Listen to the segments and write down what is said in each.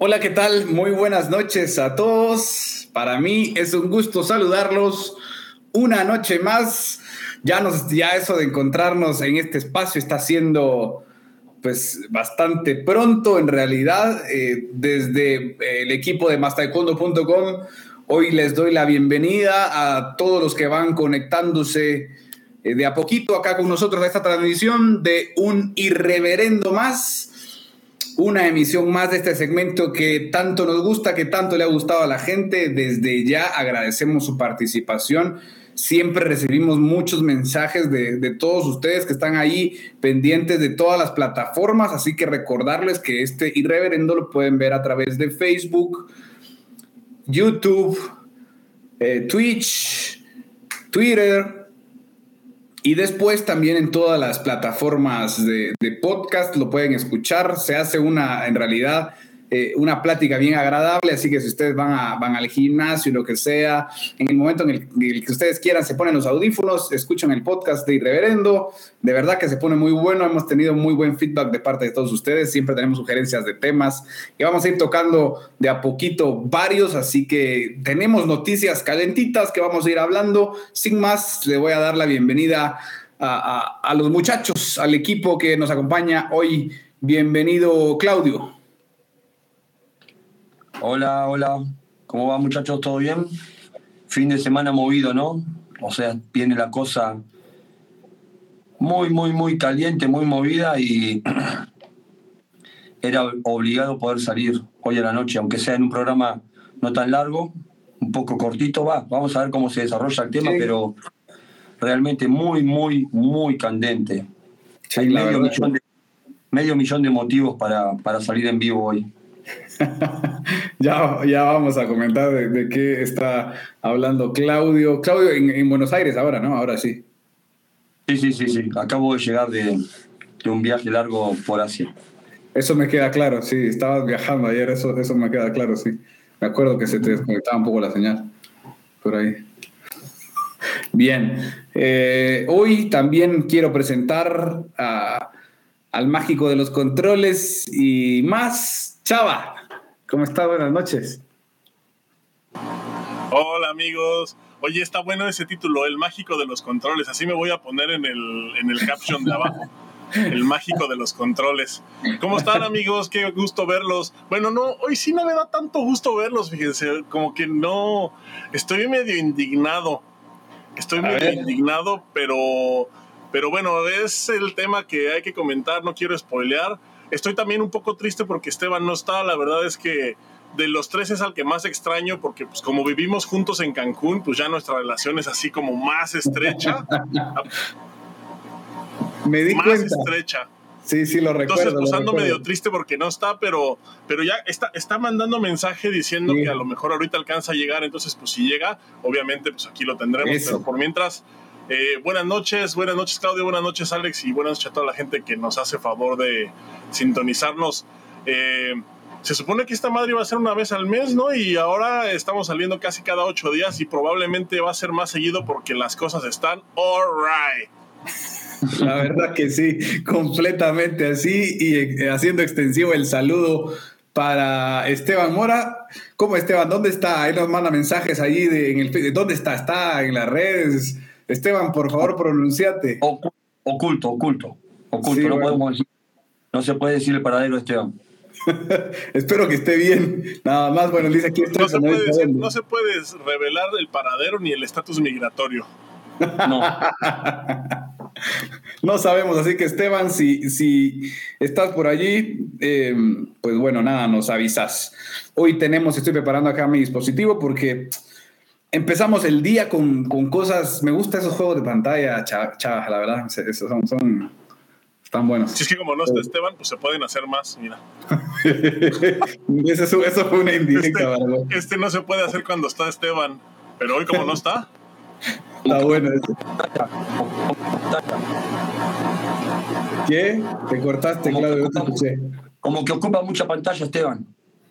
Hola, ¿qué tal? Muy buenas noches a todos. Para mí es un gusto saludarlos una noche más. Ya, nos, ya eso de encontrarnos en este espacio está siendo pues bastante pronto en realidad. Eh, desde el equipo de mastaekwondo.com, hoy les doy la bienvenida a todos los que van conectándose eh, de a poquito acá con nosotros a esta transmisión de un irreverendo más una emisión más de este segmento que tanto nos gusta, que tanto le ha gustado a la gente. Desde ya agradecemos su participación. Siempre recibimos muchos mensajes de, todos ustedes que están ahí pendientes de todas las plataformas, así que recordarles que este irreverendo lo pueden ver a través de Facebook, YouTube, eh, Twitch, Twitter, y después también en todas las plataformas de, podcast lo pueden escuchar. Se hace una, en realidad, eh, una plática bien agradable, así que si ustedes van, a, van al gimnasio, lo que sea, en el momento en el, que ustedes quieran, se ponen los audífonos, escuchan el podcast de Irreverendo, de verdad que se pone muy bueno, hemos tenido muy buen feedback de parte de todos ustedes, siempre tenemos sugerencias de temas y vamos a ir tocando de a poquito varios, así que tenemos noticias calentitas que vamos a ir hablando. Sin más, le voy a dar la bienvenida a, a los muchachos, al equipo que nos acompaña hoy. Bienvenido, Claudio. Hola, hola. ¿Cómo va muchachos? ¿Todo bien? Fin de semana movido, ¿no? O sea, viene la cosa muy, muy, muy caliente, muy movida y era obligado poder salir hoy a la noche, aunque sea en un programa no tan largo, un poco cortito, va. Vamos a ver cómo se desarrolla el tema, pero realmente muy, muy, muy candente. Hay medio millón, de, medio millón de motivos para, para salir en vivo hoy. ya, ya vamos a comentar de, qué está hablando Claudio. Claudio en, Buenos Aires ahora, ¿no? Ahora sí. Sí, sí, sí, sí. Acabo de llegar de, un viaje largo por Asia. Eso me queda claro, sí. Estabas viajando ayer, eso, eso me queda claro, sí. Me acuerdo que se te desconectaba un poco la señal por ahí. Bien, eh, hoy también quiero presentar al mágico de los controles y más, Chava. ¿Cómo está? Buenas noches. Hola amigos. Oye, está bueno ese título, El mágico de los controles. Así me voy a poner en el, en el caption de abajo. El mágico de los controles. ¿Cómo están amigos? Qué gusto verlos. Bueno, no, hoy sí no me da tanto gusto verlos, fíjense. Como que no, estoy medio indignado. Estoy medio indignado, pero, pero bueno, es el tema que hay que comentar, no quiero spoilear. Estoy también un poco triste porque Esteban no está. La verdad es que de los tres es al que más extraño porque pues como vivimos juntos en Cancún, pues ya nuestra relación es así como más estrecha. Me di más estrecha. Sí, sí, lo recuerdo. Entonces, pues ando medio triste porque no está, pero, pero ya está, está mandando mensaje diciendo que a lo mejor ahorita alcanza a llegar. Entonces, pues si llega, obviamente, pues aquí lo tendremos. Pero por mientras, eh, buenas noches, buenas noches Claudio, buenas noches Alex y buenas noches a toda la gente que nos hace favor de sintonizarnos. Eh, se supone que esta madre iba a ser una vez al mes, ¿no? Y ahora estamos saliendo casi cada ocho días y probablemente va a ser más seguido porque las cosas están alright. La verdad que sí, completamente así y eh, haciendo extensivo el saludo para Esteban Mora. ¿Cómo Esteban? ¿Dónde está? Ahí nos manda mensajes ahí de, en el ¿Dónde está? ¿Está en las redes? Esteban, por favor, pronunciate. Oculto, oculto, oculto. no, podemos no se puede decir el paradero de Esteban. Espero que esté bien. Nada más, bueno, dice aquí no se, puede no se puede revelar el paradero ni el estatus migratorio. No. no sabemos, así que Esteban, si, si estás por allí, eh, pues bueno, nada, nos avisas. Hoy tenemos, estoy preparando acá mi dispositivo porque empezamos el día con, con, cosas. Me gustan esos juegos de pantalla, chavas, la verdad. Son, son, están buenos. Si es que como no está Esteban, pues se pueden hacer más, mira. eso, eso, fue una indirecta, este, este, no se puede hacer cuando está Esteban, pero hoy como no está. Está bueno eso. ¿Qué? Te cortaste, Claudio, Como que ocupa mucha pantalla, Esteban.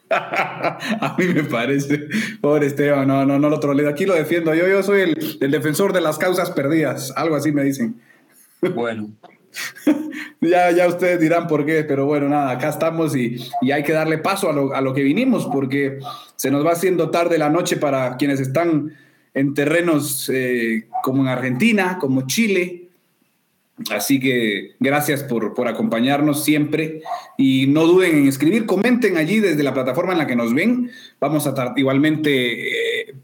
a mí me parece. Pobre Esteban, no, no, no lo troleo. Aquí lo defiendo. Yo, yo soy el, defensor de las causas perdidas. Algo así me dicen. Bueno. ya, ya ustedes dirán por qué, pero bueno, nada, acá estamos y, hay que darle paso a lo, a lo, que vinimos porque se nos va haciendo tarde la noche para quienes están en terrenos eh, como en Argentina, como Chile, Así que gracias por, por, acompañarnos siempre y no duden en escribir, comenten allí desde la plataforma en la que nos ven. Vamos a estar igualmente, eh,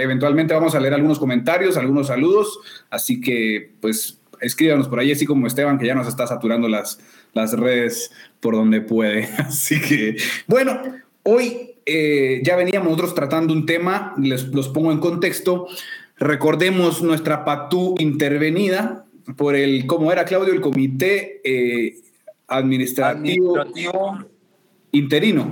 eventualmente vamos a leer algunos comentarios, algunos saludos, así que pues escríbanos por ahí, así como Esteban que ya nos está saturando las, las redes por donde puede. Así que bueno, hoy eh, ya veníamos nosotros tratando un tema, les los pongo en contexto. Recordemos nuestra patú intervenida, por el, ¿cómo era Claudio? El comité eh, administrativo, interino.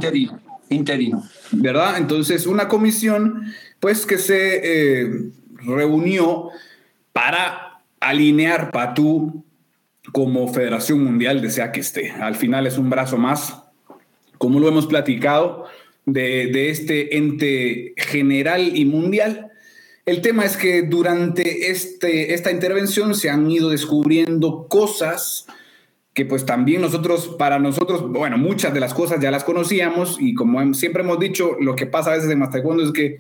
interino. ¿Verdad? Entonces, una comisión, pues, que se eh, reunió para alinear Patú como Federación Mundial desea que esté. Al final es un brazo más, como lo hemos platicado, de, de este ente general y mundial el tema es que durante este, esta intervención se han ido descubriendo cosas que pues también nosotros, para nosotros, bueno, muchas de las cosas ya las conocíamos y como siempre hemos dicho, lo que pasa a veces en Mastaekwondo es que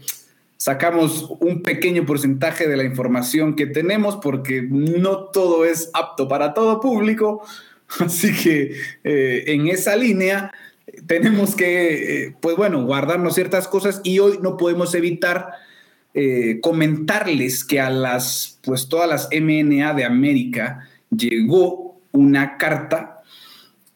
sacamos un pequeño porcentaje de la información que tenemos porque no todo es apto para todo público. Así que eh, en esa línea tenemos que, eh, pues bueno, guardarnos ciertas cosas y hoy no podemos evitar eh, comentarles que a las, pues todas las MNA de América llegó una carta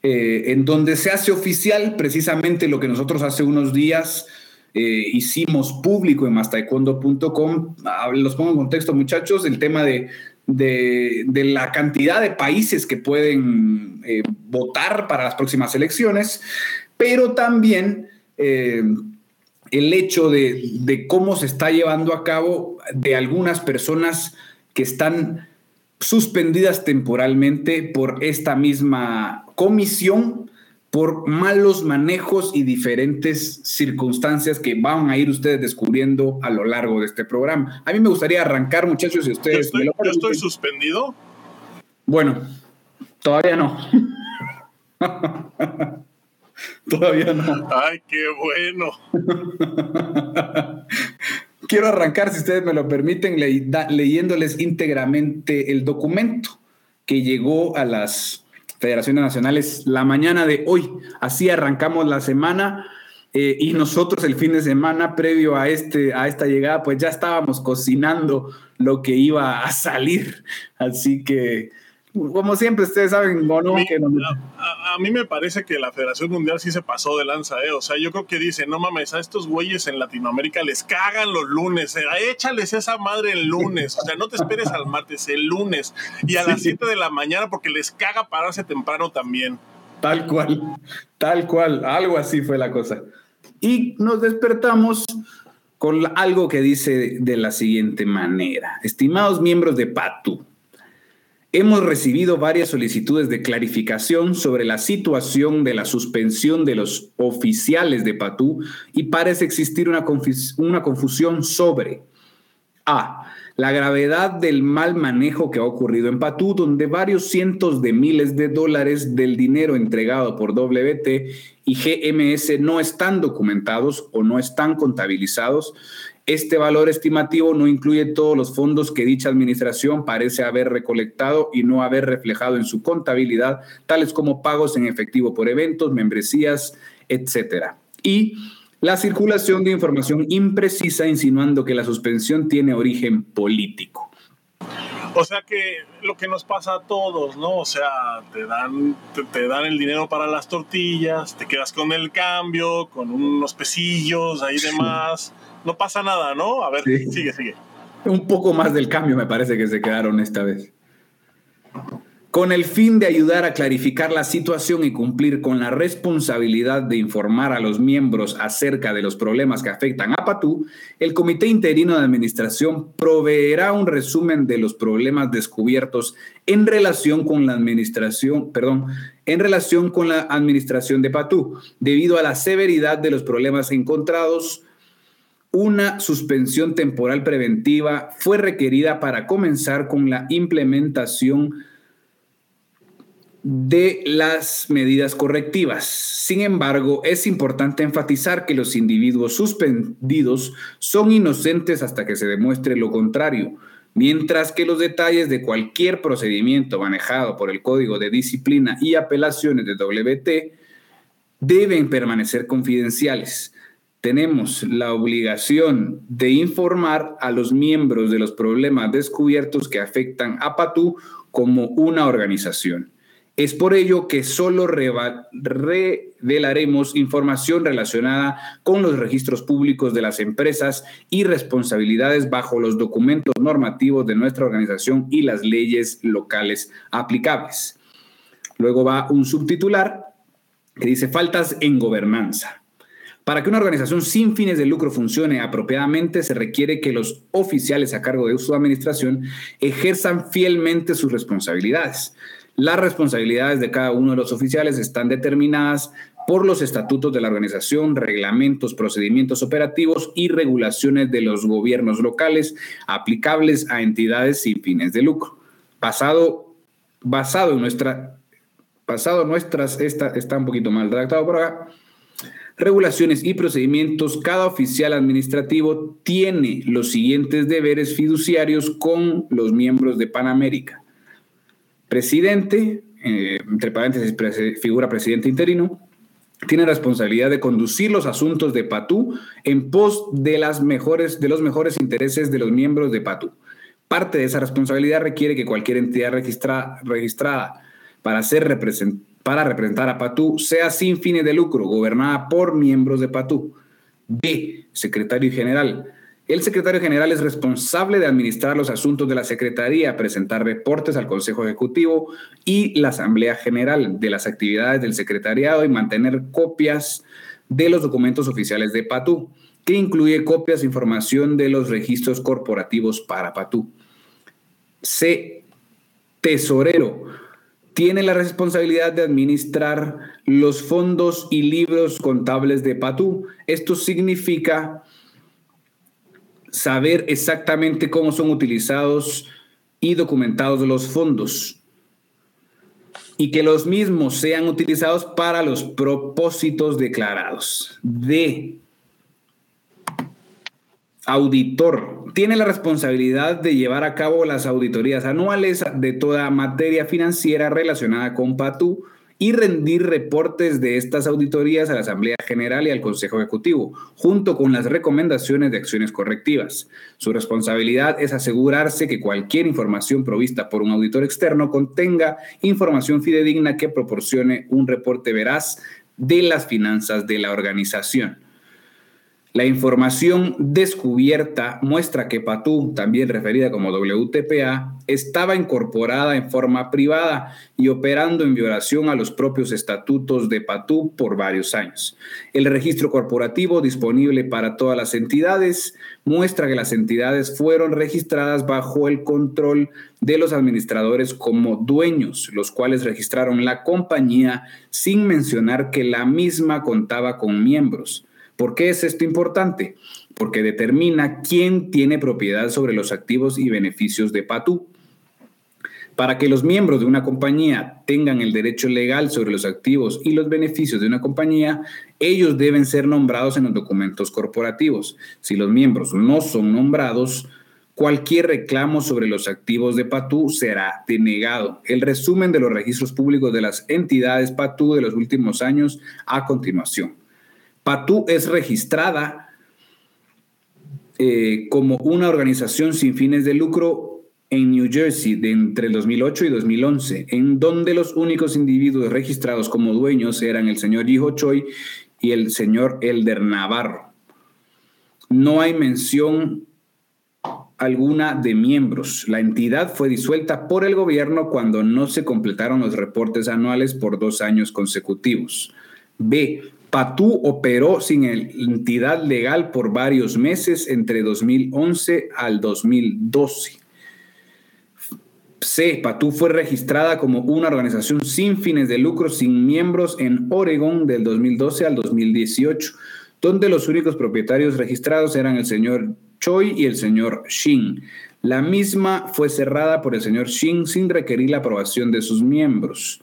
eh, en donde se hace oficial precisamente lo que nosotros hace unos días eh, hicimos público en mastaekwondo.com. Los pongo en contexto, muchachos, el tema de, de, la cantidad de países que pueden votar para las próximas elecciones, pero también el hecho de, cómo se está llevando a cabo de algunas personas que están suspendidas temporalmente por esta misma comisión por malos manejos y diferentes circunstancias que van a ir ustedes descubriendo a lo largo de este programa. A mí me gustaría arrancar, muchachos, si ustedes... estoy, ¿yo estoy suspendido? Bueno, todavía no. Todavía no. Ay, qué bueno. Quiero arrancar, si ustedes me lo permiten, leyéndoles íntegramente el documento que llegó a las federaciones nacionales la mañana de hoy. Así arrancamos la semana. Eh, y nosotros el fin de semana previo a, este, a esta llegada, pues ya estábamos cocinando lo que iba a salir. Así que como siempre, ustedes saben, a, mí me parece que la Federación Mundial sí se pasó de lanza, ¿eh? O sea, yo creo que dice, no mames, a estos güeyes en Latinoamérica les cagan los lunes, ¿eh? échales esa madre el lunes, o sea, no te esperes al martes, el lunes, y a las 7 de la mañana porque les caga pararse temprano también. Tal cual, tal cual, algo así fue la cosa. Y nos despertamos con algo que dice de la siguiente manera. Estimados miembros de PATU, Hemos recibido varias solicitudes de clarificación sobre la situación de la suspensión de los oficiales de Patú y parece existir una, confusión sobre A. La gravedad del mal manejo que ha ocurrido en Patú, donde varios cientos de miles de dólares del dinero entregado por WT y GMS no están documentados o no están contabilizados este valor estimativo no incluye todos los fondos que dicha administración parece haber recolectado y no haber reflejado en su contabilidad, tales como pagos en efectivo por eventos, membresías, etcétera. Y la circulación de información imprecisa insinuando que la suspensión tiene origen político. O sea que lo que nos pasa a todos, ¿no? O sea, te dan, te, dan el dinero para las tortillas, te quedas con el cambio, con unos pesillos ahí demás no pasa nada, ¿no? A ver, sigue, sigue. Un poco más del cambio me parece que se quedaron esta vez. Con el fin de ayudar a clarificar la situación y cumplir con la responsabilidad de informar a los miembros acerca de los problemas que afectan a Patú, el Comité Interino de Administración proveerá un resumen de los problemas descubiertos en relación con la administración, perdón, en relación con la administración de Patú, debido a la severidad de los problemas encontrados una suspensión temporal preventiva fue requerida para comenzar con la implementación de las medidas correctivas. Sin embargo, es importante enfatizar que los individuos suspendidos son inocentes hasta que se demuestre lo contrario, mientras que los detalles de cualquier procedimiento manejado por el Código de Disciplina y apelaciones de WT deben permanecer confidenciales. Tenemos la obligación de informar a los miembros de los problemas descubiertos que afectan a PATU como una organización. Es por ello que solo revelaremos información relacionada con los registros públicos de las empresas y responsabilidades bajo los documentos normativos de nuestra organización y las leyes locales aplicables. Luego va un subtitular que dice faltas en gobernanza. Para que una organización sin fines de lucro funcione apropiadamente, se requiere que los oficiales a cargo de su administración ejerzan fielmente sus responsabilidades las responsabilidades de cada uno de los oficiales están determinadas por los estatutos de la organización, reglamentos, procedimientos operativos y regulaciones de los gobiernos locales aplicables a entidades sin fines de lucro. Basado, basado en nuestra, basado nuestras, esta, está un poquito mal redactado por acá, regulaciones y procedimientos, cada oficial administrativo tiene los siguientes deberes fiduciarios con los miembros de Panamérica presidente, eh, entre paréntesis, figura presidente interino, tiene responsabilidad de conducir los asuntos de PATU en pos de, los mejores intereses de los miembros de PATU. Parte de esa responsabilidad requiere que cualquier entidad registrada para, ser para representar a PATU sea sin fines de lucro, gobernada por miembros de PATU. B. Secretario General el secretario general es responsable de administrar los asuntos de la Secretaría, presentar reportes al Consejo Ejecutivo y la Asamblea General de las actividades del secretariado y mantener copias de los documentos oficiales de PATU, que incluye copias de información de los registros corporativos para PATU. C. Tesorero. Tiene la responsabilidad de administrar los fondos y libros contables de PATU. Esto significa saber exactamente cómo son utilizados y documentados los fondos y que los mismos sean utilizados para los propósitos declarados. D. Auditor. Tiene la responsabilidad de llevar a cabo las auditorías anuales de toda materia financiera relacionada con PATU y rendir reportes de estas auditorías a la Asamblea General y al Consejo Ejecutivo, junto con las recomendaciones de acciones correctivas. Su responsabilidad es asegurarse que cualquier información provista por un auditor externo contenga información fidedigna que proporcione un reporte veraz de las finanzas de la organización. La información descubierta muestra que PATU, también referida como WTPA, estaba incorporada en forma privada y operando en violación a los propios estatutos de PATU por varios años. El registro corporativo disponible para todas las entidades muestra que las entidades fueron registradas bajo el control de los administradores como dueños, los cuales registraron la compañía sin mencionar que la misma contaba con miembros. ¿Por qué es esto importante? Porque determina quién tiene propiedad sobre los activos y beneficios de PATU. Para que los miembros de una compañía tengan el derecho legal sobre los activos y los beneficios de una compañía, ellos deben ser nombrados en los documentos corporativos. Si los miembros no son nombrados, cualquier reclamo sobre los activos de PATU será denegado. El resumen de los registros públicos de las entidades PATU de los últimos años a continuación. PATU es registrada eh, como una organización sin fines de lucro en New Jersey de entre el 2008 y 2011, en donde los únicos individuos registrados como dueños eran el señor Hijo Choi y el señor Elder Navarro. No hay mención alguna de miembros. La entidad fue disuelta por el gobierno cuando no se completaron los reportes anuales por dos años consecutivos. B. Patú operó sin entidad legal por varios meses entre 2011 al 2012. C. Patú fue registrada como una organización sin fines de lucro, sin miembros en Oregón del 2012 al 2018, donde los únicos propietarios registrados eran el señor Choi y el señor Shin. La misma fue cerrada por el señor Shin sin requerir la aprobación de sus miembros.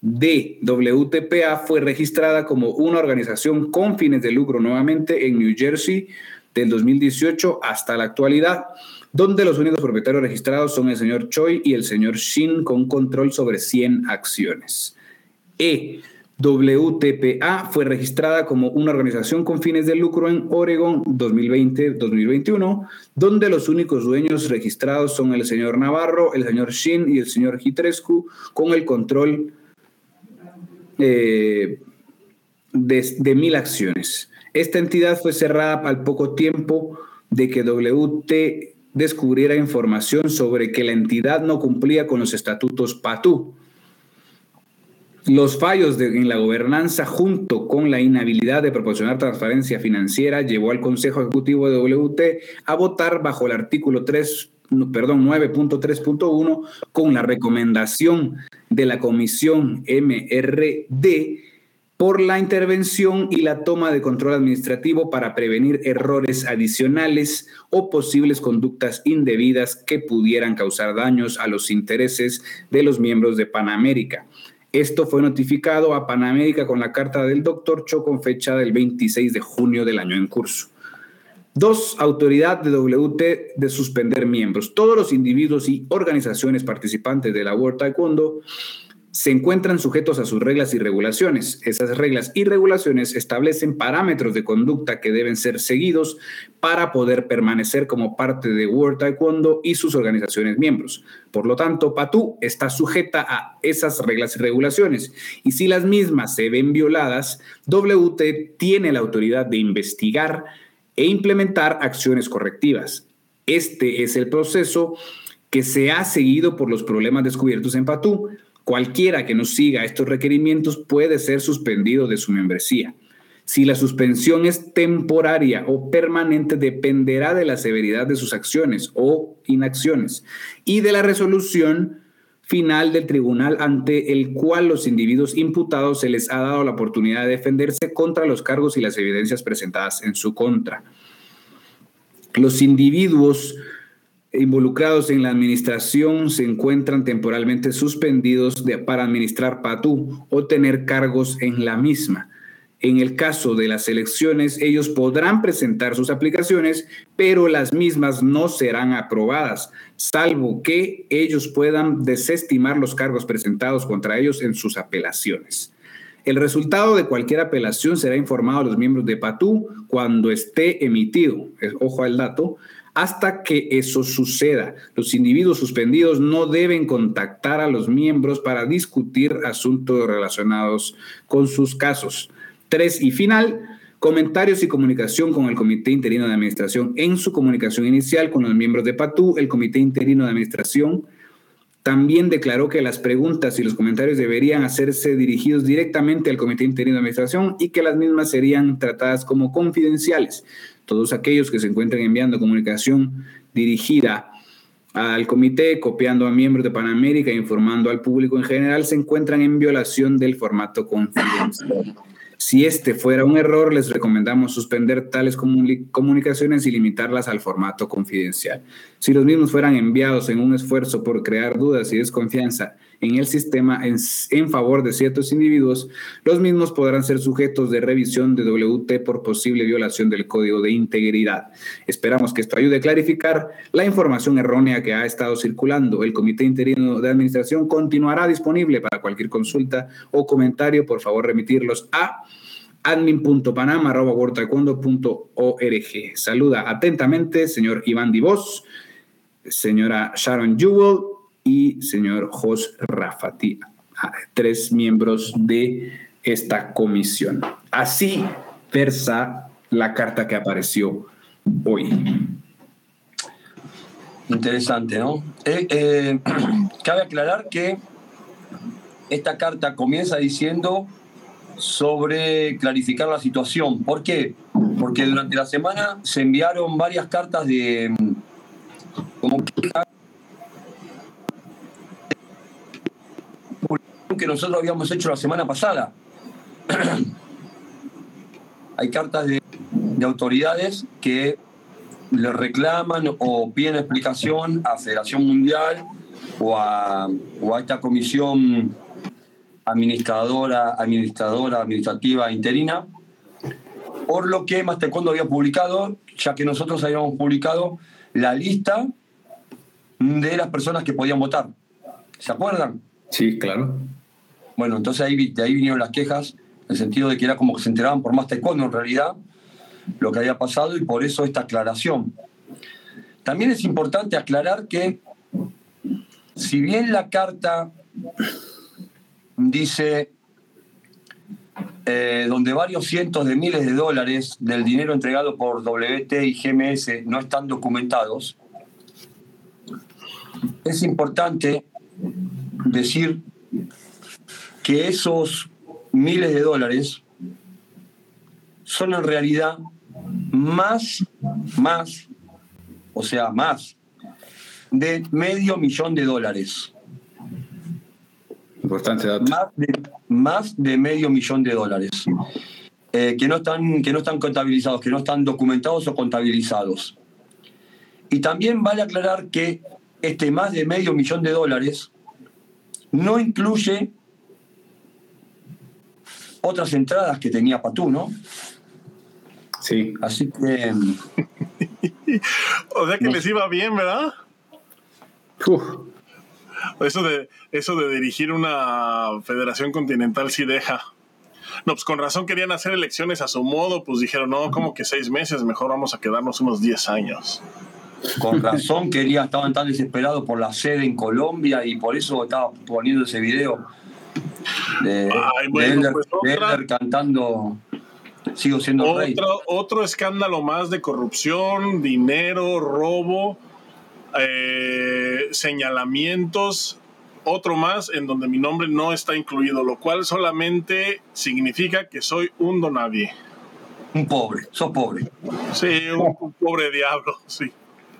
D. WTPA fue registrada como una organización con fines de lucro nuevamente en New Jersey del 2018 hasta la actualidad, donde los únicos propietarios registrados son el señor Choi y el señor Shin con control sobre 100 acciones. E. WTPA fue registrada como una organización con fines de lucro en Oregon 2020-2021, donde los únicos dueños registrados son el señor Navarro, el señor Shin y el señor Hitrescu, con el control eh, de, mil acciones. Esta entidad fue cerrada al poco tiempo de que WT descubriera información sobre que la entidad no cumplía con los estatutos PATU los fallos en la gobernanza junto con la inhabilidad de proporcionar transparencia financiera llevó al Consejo Ejecutivo de WT a votar bajo el artículo 3, perdón, 9.3.1 con la recomendación de la Comisión MRD por la intervención y la toma de control administrativo para prevenir errores adicionales o posibles conductas indebidas que pudieran causar daños a los intereses de los miembros de Panamérica. Esto fue notificado a Panamérica con la carta del doctor Cho con fecha del 26 de junio del año en curso. Dos, autoridad de WT de suspender miembros. Todos los individuos y organizaciones participantes de la World Taekwondo se encuentran sujetos a sus reglas y regulaciones. Esas reglas y regulaciones establecen parámetros de conducta que deben ser seguidos para poder permanecer como parte de World Taekwondo y sus organizaciones miembros. Por lo tanto, PATU está sujeta a esas reglas y regulaciones y si las mismas se ven violadas, WT tiene la autoridad de investigar e implementar acciones correctivas. Este es el proceso que se ha seguido por los problemas descubiertos en PATU Cualquiera que no siga estos requerimientos puede ser suspendido de su membresía. Si la suspensión es temporaria o permanente, dependerá de la severidad de sus acciones o inacciones y de la resolución final del tribunal ante el cual los individuos imputados se les ha dado la oportunidad de defenderse contra los cargos y las evidencias presentadas en su contra. Los individuos involucrados en la administración se encuentran temporalmente suspendidos para administrar PATU o tener cargos en la misma. En el caso de las elecciones, ellos podrán presentar sus aplicaciones, pero las mismas no serán aprobadas, salvo que ellos puedan desestimar los cargos presentados contra ellos en sus apelaciones. El resultado de cualquier apelación será informado a los miembros de PATU cuando esté emitido, ojo al dato, hasta que eso suceda. Los individuos suspendidos no deben contactar a los miembros para discutir asuntos relacionados con sus casos. Tres y final, comentarios y comunicación con el Comité Interino de Administración. En su comunicación inicial con los miembros de PATU, el Comité Interino de Administración también declaró que las preguntas y los comentarios deberían hacerse dirigidos directamente al Comité Interino de Administración y que las mismas serían tratadas como confidenciales todos aquellos que se encuentren enviando comunicación dirigida al comité, copiando a miembros de Panamérica e informando al público en general, se encuentran en violación del formato confidencial. Si este fuera un error, les recomendamos suspender tales comunicaciones y limitarlas al formato confidencial. Si los mismos fueran enviados en un esfuerzo por crear dudas y desconfianza en el sistema en, favor de ciertos individuos, los mismos podrán ser sujetos de revisión de WT por posible violación del código de integridad. Esperamos que esto ayude a clarificar la información errónea que ha estado circulando. El Comité Interino de Administración continuará disponible para cualquier consulta o comentario. Por favor, remitirlos a admin.panama.org. Saluda atentamente, señor Iván Divos, señora Sharon Jewell, y señor Jos Rafati, tres miembros de esta comisión. Así versa la carta que apareció hoy. Interesante, ¿no? Eh, eh, cabe aclarar que esta carta comienza diciendo sobre clarificar la situación. ¿Por qué? Porque durante la semana se enviaron varias cartas de como que nosotros habíamos hecho la semana pasada. Hay cartas de, autoridades que le reclaman o piden explicación a Federación Mundial o a, esta comisión administradora, administradora, administrativa interina, por lo que Más Taekwondo había publicado, ya que nosotros habíamos publicado la lista de las personas que podían votar. ¿Se acuerdan? Sí, claro. Bueno, entonces ahí, de ahí vinieron las quejas, en el sentido de que era como que se enteraban por más taekwondo en realidad lo que había pasado y por eso esta aclaración. También es importante aclarar que si bien la carta dice eh, donde varios cientos de miles de dólares del dinero entregado por WT y GMS no están documentados, es importante decir que esos miles de dólares son en realidad más, más, o sea, más de medio millón de dólares. Importante dato. Más de, más de medio millón de dólares. Eh, que, no están, que no están contabilizados, que no están documentados o contabilizados. Y también vale aclarar que este más de medio millón de dólares no incluye otras entradas que tenía Patú, ¿no? Sí. Así que. o sea que les iba bien, ¿verdad? Eso de, eso de dirigir una federación continental sí deja. No, pues con razón querían hacer elecciones a su modo, pues dijeron, no, como que seis meses, mejor vamos a quedarnos unos diez años. Con razón quería, estaban tan desesperados por la sede en Colombia y por eso estaba poniendo ese video de, Ay, cantando Sigo siendo otro, rey. Otro escándalo más de corrupción, dinero, robo, eh, señalamientos, otro más en donde mi nombre no está incluido, lo cual solamente significa que soy un donadie. Un pobre, sos pobre. Sí, un, pobre diablo, sí.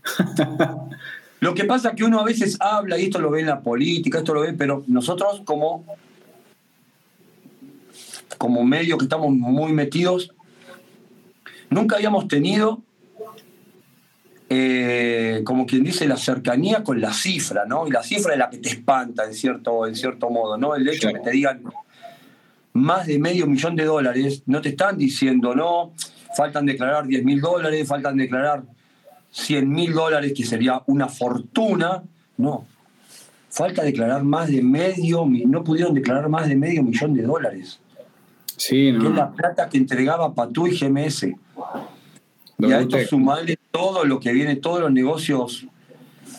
Lo que pasa es que uno a veces habla, y esto lo ve en la política, esto lo ve, pero nosotros como, como medio que estamos muy metidos, nunca habíamos tenido eh, como quien dice, la cercanía con la cifra, ¿no? Y la cifra es la que te espanta, en cierto, en cierto modo, ¿no? El hecho de que te digan más de medio millón de dólares, no te están diciendo, no, faltan declarar 10 mil dólares, faltan declarar 100 mil dólares, que sería una fortuna, no. Falta declarar más de medio, no pudieron declarar más de medio millón de dólares. Sí, ¿no? Que es la plata que entregaba Patú y GMS. Y a esto sumarle todo lo que viene, todos los negocios,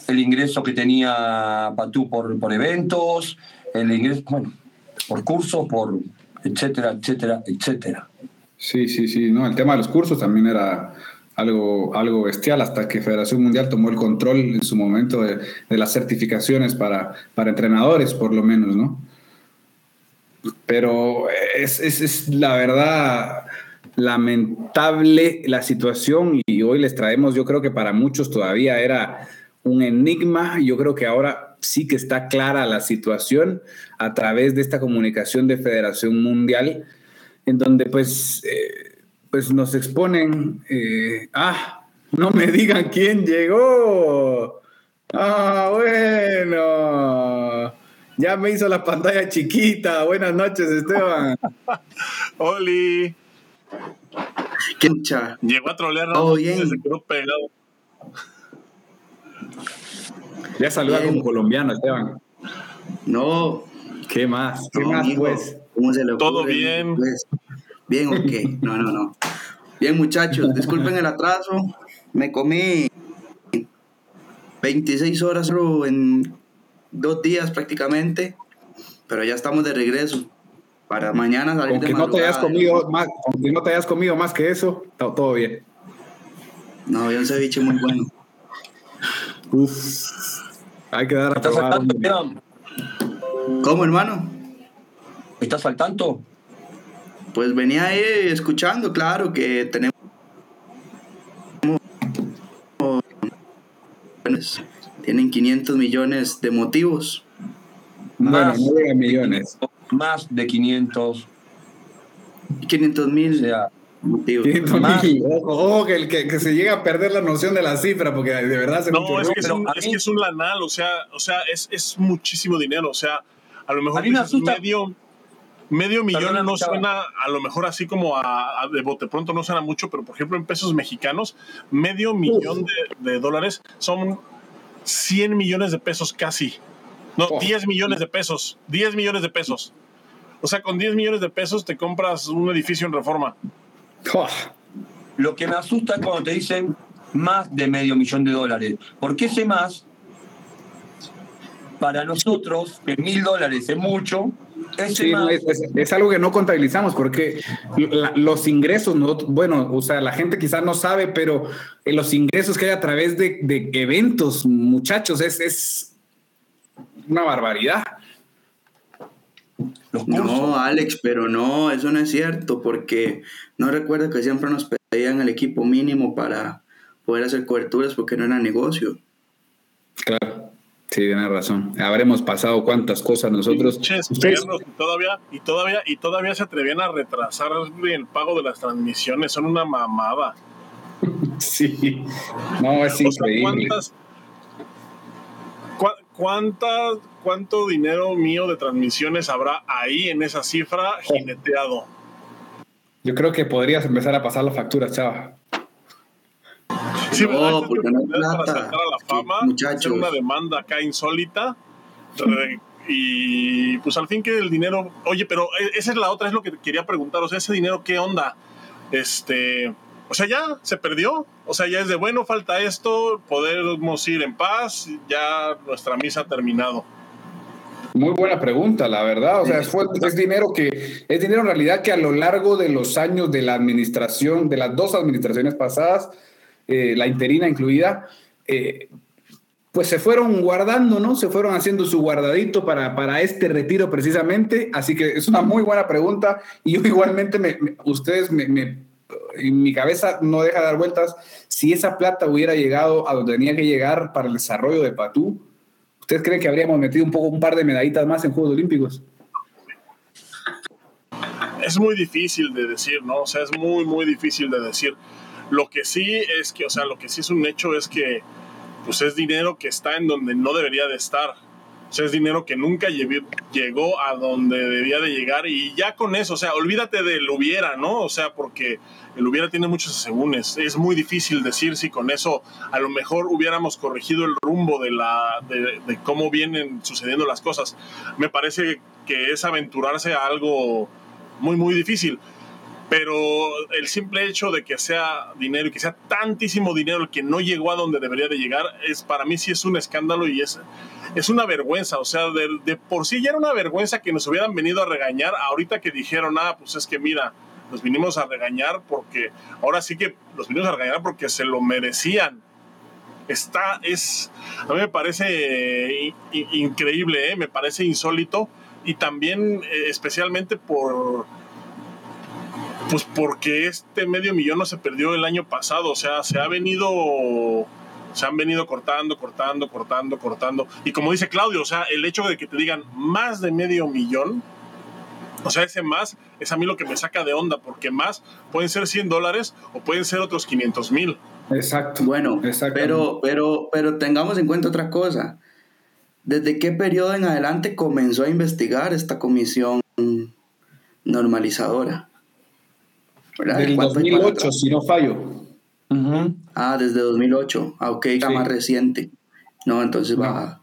el ingreso que tenía Patú por, por eventos, el ingreso, bueno, por cursos, por etcétera, etcétera, etcétera. Sí, sí, sí. No, el tema de los cursos también era algo, algo bestial hasta que Federación Mundial tomó el control en su momento de, de las certificaciones para, para entrenadores, por lo menos, ¿no? Pero es, es, es la verdad lamentable la situación y hoy les traemos, yo creo que para muchos todavía era un enigma, yo creo que ahora sí que está clara la situación a través de esta comunicación de Federación Mundial, en donde pues, eh, pues nos exponen, eh, ah, no me digan quién llegó. Ah, bueno. Ya me hizo la pantalla chiquita. Buenas noches, Esteban. Oli. ¿Qué Llegó a trolear, oh, bien. se quedó pegado. Ya saluda como colombiano, Esteban. No. ¿Qué más? ¿Qué más, pues? ¿Cómo se le ¿Todo bien? Pues? ¿Bien o qué? No, no, no. Bien, muchachos, disculpen el atraso. Me comí 26 horas en dos días prácticamente, pero ya estamos de regreso. Para mañana salir aunque no te hayas comido más aunque no te hayas comido más que eso todo, bien. No había un ceviche muy bueno. Uf, hay que dar a probar ¿Cómo, hermano? ¿Estás al tanto? Pues venía ahí escuchando, claro, que tenemos tienen 500 millones de motivos. Bueno, 9 millones más de 500. 500 mil. Ojo, que, que, que, se llega a perder la noción de la cifra, porque de verdad se No, es que es, un, es que es un lanal, o sea, o sea es, es muchísimo dinero. O sea, a lo mejor a mí me asusta. medio, Medio millón no Chava. suena a lo mejor así como a, a de bote pronto no suena mucho, pero por ejemplo en pesos mexicanos, medio millón de, de dólares son 100 millones de pesos casi. No, Oh. 10 millones de pesos. 10 millones de pesos. O sea, con 10 millones de pesos te compras un edificio en reforma. Oh, Lo que me asusta es cuando te dicen más de medio millón de dólares. Porque ese más, para nosotros, que mil dólares es mucho, Sí, no, más es, es- es algo que no contabilizamos porque la- los ingresos, no, bueno, o sea, la gente quizás no sabe, pero eh, los ingresos que hay a través de, de eventos, muchachos, es, es una barbaridad. No, Alex, pero no, eso no es cierto, porque no recuerdo que siempre nos pedían el equipo mínimo para poder hacer coberturas porque no era negocio. Claro, sí, tienes razón. Habremos pasado cuántas cosas nosotros. Pinches Ustedes- y todavía, y todavía, y todavía se atrevían a retrasar el pago de las transmisiones. Son una mamada. sí, no, es O sea, increíble. ¿cuántas, cua- cuántas, ¿Cuánto dinero mío de transmisiones habrá ahí en esa cifra jineteado? Yo creo que podrías empezar a pasar las facturas, chava. Sí, No, ¿verdad? Es porque no hay para saltar a la Sí, fama, muchachos. hacer una demanda acá insólita. Y pues al fin que el dinero, oye, pero e- esa es la otra, es lo que quería preguntar, o sea, ese dinero, ¿qué onda? Este, o sea, ya se perdió, o sea, ya es de bueno, falta esto, podemos ir en paz, ya nuestra misa ha terminado. Muy buena pregunta, la verdad. O sea, fue- es dinero que es dinero en realidad que a lo largo de los años de la administración, de las dos administraciones pasadas, eh, la interina incluida, eh, pues se fueron guardando, ¿no? Se fueron haciendo su guardadito para, para este retiro precisamente. Así que es una muy buena pregunta y yo igualmente, me, me- ustedes, me- en mi cabeza no deja de dar vueltas, si esa plata hubiera llegado a donde tenía que llegar para el desarrollo de Patú, ¿ustedes creen que habríamos metido un poco un par de medallitas más en Juegos Olímpicos? es muy difícil de decir, ¿no? O sea, es muy, muy difícil de decir. Lo que sí es que, o sea, lo que sí es un hecho es que, pues es dinero que está en donde no debería de estar. O es dinero que nunca llegó a donde debía de llegar y ya con eso, o sea, olvídate del hubiera, ¿no? O sea, porque el hubiera tiene muchos asegúnes. Es muy difícil decir si con eso a lo mejor hubiéramos corregido el rumbo de, la, de cómo vienen sucediendo las cosas. Me parece que es aventurarse a algo muy, muy difícil. Pero el simple hecho de que sea dinero y que sea tantísimo dinero que no llegó a donde debería de llegar, es para mí sí es un escándalo y es, es una vergüenza. O sea, de, por sí ya era una vergüenza que nos hubieran venido a regañar. Ahorita que dijeron, ah, pues es que mira, los vinimos a regañar porque ahora sí que los vinimos a regañar porque se lo merecían. Está, es, a mí me parece eh, in- increíble, ¿eh? me parece insólito y también eh, especialmente por pues porque este medio millón no se perdió el año pasado, o sea, se ha venido se han venido cortando, cortando, cortando, cortando. Y como dice Claudio, o sea, el hecho de que te digan más de medio millón, o sea, ese más es a mí lo que me saca de onda, porque más pueden ser 100 dólares o pueden ser otros 500 mil. Exacto. Bueno, pero, pero, pero tengamos en cuenta otra cosa. ¿Desde qué periodo en adelante comenzó a investigar esta comisión normalizadora? ¿Verdad? Del ¿Cuánto hay para 2008, atrás? si no fallo. Ah, desde 2008. Ah, ok, Sí. más reciente. No, entonces va.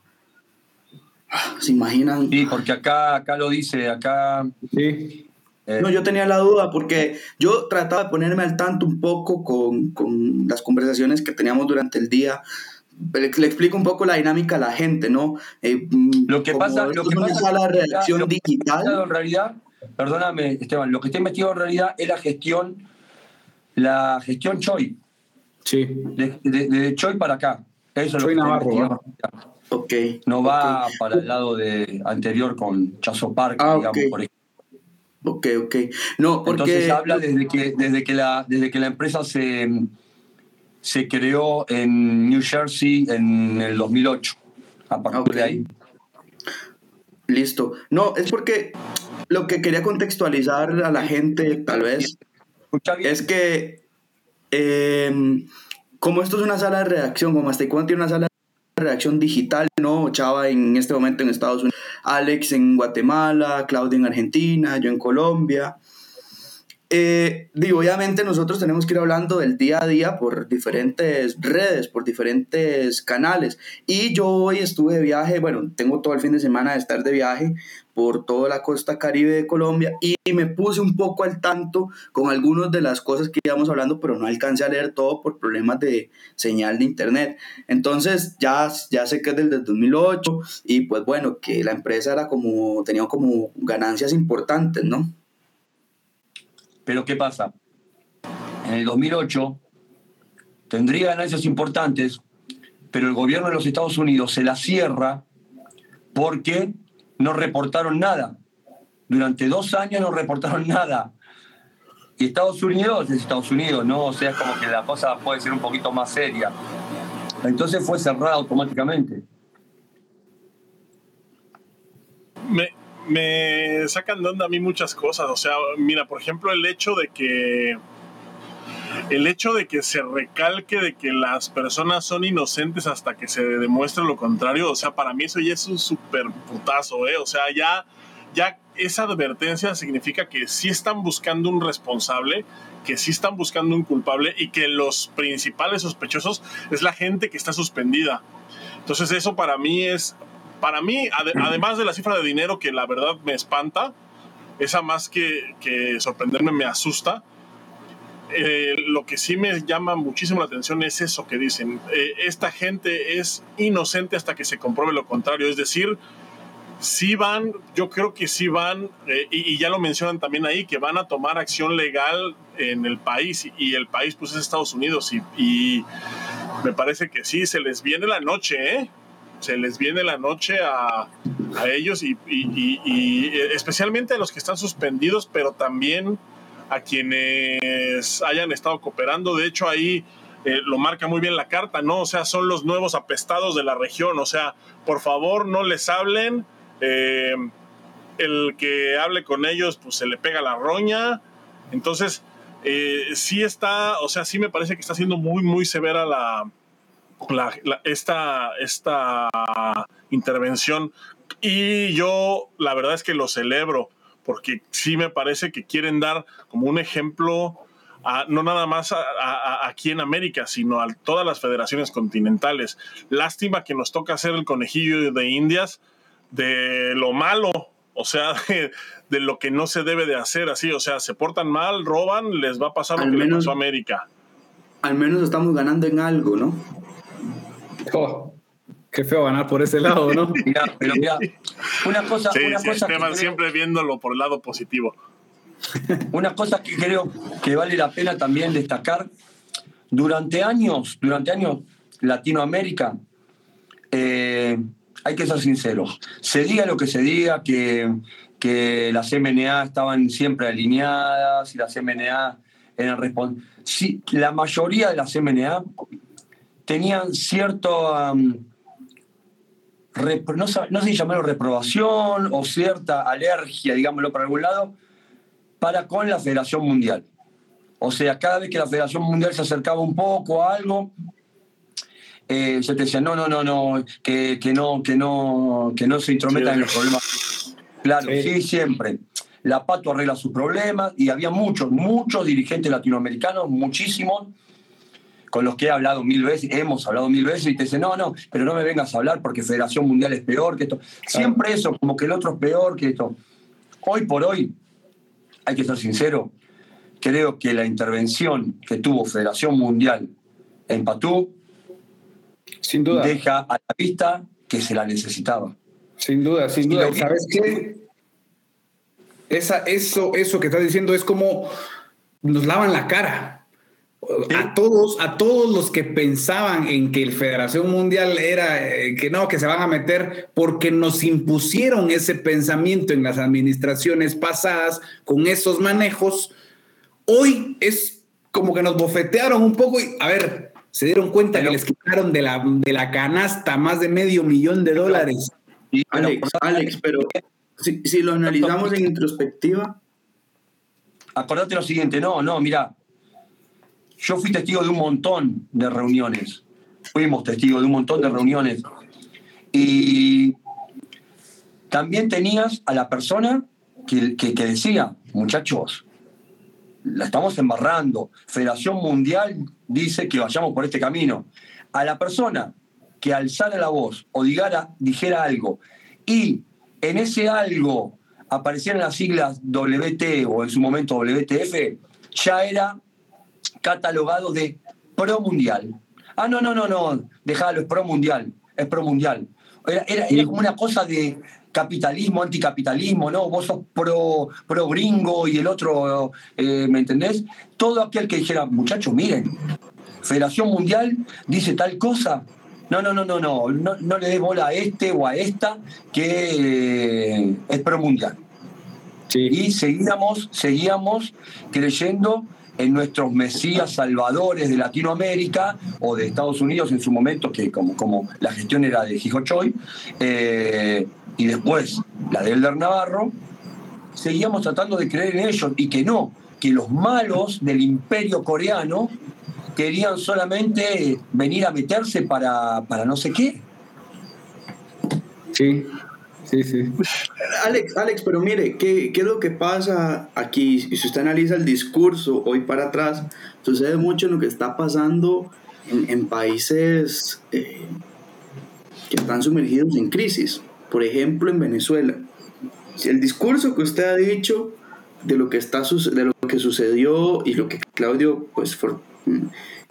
Ah, ¿Se imaginan? Sí, porque acá, acá lo dice, acá. Sí. eh, No, yo tenía la duda porque yo trataba de ponerme al tanto un poco con, con las conversaciones que teníamos durante el día. Le, le explico un poco la dinámica a la gente, ¿no? Eh, mm, Lo que pasa- lo que es una pasa- sala de redacción digital. en realidad, perdóname, Esteban, lo que está investigado en realidad es la gestión, la gestión Choi, Sí. de, de- de Choi para acá. Eso es lo Choi que está Navarro, investigado. Ok. No va para el lado de anterior con Chazo Park, Ah, digamos, ok. por ejemplo. Ok, ok. No, porque. Entonces habla desde que, desde que, la, desde que la empresa se, se creó en New Jersey en el 2008. A partir de ahí. Listo. No, es porque lo que quería contextualizar a la gente, tal vez, es que eh, como esto es una sala de redacción, como hasta tiene una sala redacción digital, ¿no? Chava en este momento en Estados Unidos, Alex en Guatemala, Claudia en Argentina, yo en Colombia. Eh, digo, obviamente nosotros tenemos que ir hablando del día a día por diferentes redes, por diferentes canales. Y yo hoy estuve de viaje, bueno, tengo todo el fin de semana de estar de viaje por toda la costa caribe de Colombia y me puse un poco al tanto con algunas de las cosas que íbamos hablando, pero no alcancé a leer todo por problemas de señal de internet. Entonces ya, ya sé que es del 2008 y pues bueno, que la empresa era como, tenía como ganancias importantes, ¿no? Pero ¿qué pasa? En el 2008 tendría ganancias importantes, pero el gobierno de los Estados Unidos se la cierra porque no reportaron nada. Durante dos años no reportaron nada. Y Estados Unidos es Estados Unidos, ¿no? O sea, es como que la cosa puede ser un poquito más seria. Entonces fue cerrada automáticamente. Me, sacan de onda a mí muchas cosas. O sea, mira, por ejemplo, el hecho de que. El hecho de que se recalque de que las personas son inocentes hasta que se demuestre lo contrario, o sea, para mí eso ya es un súper putazo, ¿eh? O sea, ya, ya esa advertencia significa que sí están buscando un responsable, que sí están buscando un culpable y que los principales sospechosos es la gente que está suspendida. Entonces eso para mí es para mí, además de la cifra de dinero que la verdad me espanta, esa más que, sorprenderme me asusta, eh, lo que sí me llama muchísimo la atención es eso que dicen. Eh, esta gente es inocente hasta que se compruebe lo contrario. Es decir, sí van, yo creo que sí van, eh, y, ya lo mencionan también ahí, que van a tomar acción legal en el país, y, el país pues es Estados Unidos, y, me parece que sí, se les viene la noche, ¿eh? se les viene la noche a, ellos y, especialmente a los que están suspendidos, pero también a quienes hayan estado cooperando. De hecho, ahí eh, lo marca muy bien la carta, ¿no? O sea, son los nuevos apestados de la región. O sea, por favor, no les hablen. Eh, el que hable con ellos, pues se le pega la roña. Entonces, eh, sí está, o sea, sí me parece que está siendo muy, muy severa la, esta, esta intervención y yo la verdad es que lo celebro porque sí me parece que quieren dar como un ejemplo no nada más aquí en América, sino a todas las federaciones continentales. Lástima que nos toca hacer el conejillo de Indias de lo malo, o sea, de, lo que no se debe de hacer así, o sea, se portan mal, roban, les va a pasar lo que le pasó a América. Al menos estamos ganando en algo, ¿no? Oh, qué feo ganar por ese lado, ¿no? mira, pero mira, una cosa, una cosa siempre viéndolo por el lado positivo. Una cosa que creo que vale la pena también destacar, durante años, durante años, Latinoamérica, eh, hay que ser sinceros, se diga lo que se diga, que, que las MNA estaban siempre alineadas y las MNA eran responsables. Sí, la mayoría de las MNA tenían cierto, no, sé si llamarlo reprobación o cierta alergia, digámoslo por algún lado, para con la Federación Mundial. O sea, cada vez que la Federación Mundial se acercaba un poco a algo, eh, se te decía, no, no, no, no, que, no, que no, que no se intrometan en los problemas. Claro, sí, siempre. La Pato arregla sus problemas y había muchos, muchos dirigentes latinoamericanos, muchísimos, con los que he hablado mil veces, hemos hablado mil veces, y te dicen, no, no, pero no me vengas a hablar porque Federación Mundial es peor que esto. Siempre eso, como que el otro es peor que esto. Hoy por hoy, hay que ser sincero, creo que la intervención que tuvo Federación Mundial en Patú sin duda. deja a la vista que se la necesitaba. Sin duda, sin duda. ¿Sabes qué? Esa, eso, eso que estás diciendo es como nos lavan la cara. A todos, a todos los que pensaban en que el Federación Mundial era eh, que no, que se van a meter porque nos impusieron ese pensamiento en las administraciones pasadas con esos manejos, hoy es como que nos bofetearon un poco y a ver, se dieron cuenta que les quitaron de la, de la canasta más de medio millón de dólares. Alex, Alex, pero si, si lo analizamos en introspectiva. Acordate lo siguiente, no, no, mira, yo fui testigo de un montón de reuniones fuimos testigos de un montón de reuniones. Y también tenías a la persona que, que, decía, muchachos, la estamos embarrando. Federación Mundial dice que vayamos por este camino. A la persona que alzara la voz o digara, dijera algo y en ese algo aparecieran las siglas WT o en su momento WTF, ya era catalogado de pro mundial. Ah, no, no, no, no, déjalo, es pro mundial, es pro mundial. Era, era, era como una cosa de capitalismo, anticapitalismo, ¿no? Vos sos pro, pro gringo y el otro, eh, ¿me entendés? Todo aquel que dijera, muchachos, miren, Federación Mundial dice tal cosa. No, no, no, no, no, no, no le des bola a este o a esta que eh, es pro mundial. Sí. Y seguíamos, seguíamos creyendo en nuestros mesías salvadores de Latinoamérica o de Estados Unidos en su momento, que como, como la gestión era de Hijochoy, eh, y después la de Elder Navarro, seguíamos tratando de creer en ellos y que no, que los malos del imperio coreano querían solamente venir a meterse para, para no sé qué. Sí, sí, sí. Alex, Alex, pero mire, ¿qué, ¿qué, es lo que pasa aquí? Y si usted analiza el discurso hoy para atrás, sucede mucho en lo que está pasando en, países eh, que están sumergidos en crisis. Por ejemplo, en Venezuela. El discurso que usted ha dicho de lo que, está, de lo que sucedió y lo que Claudio pues,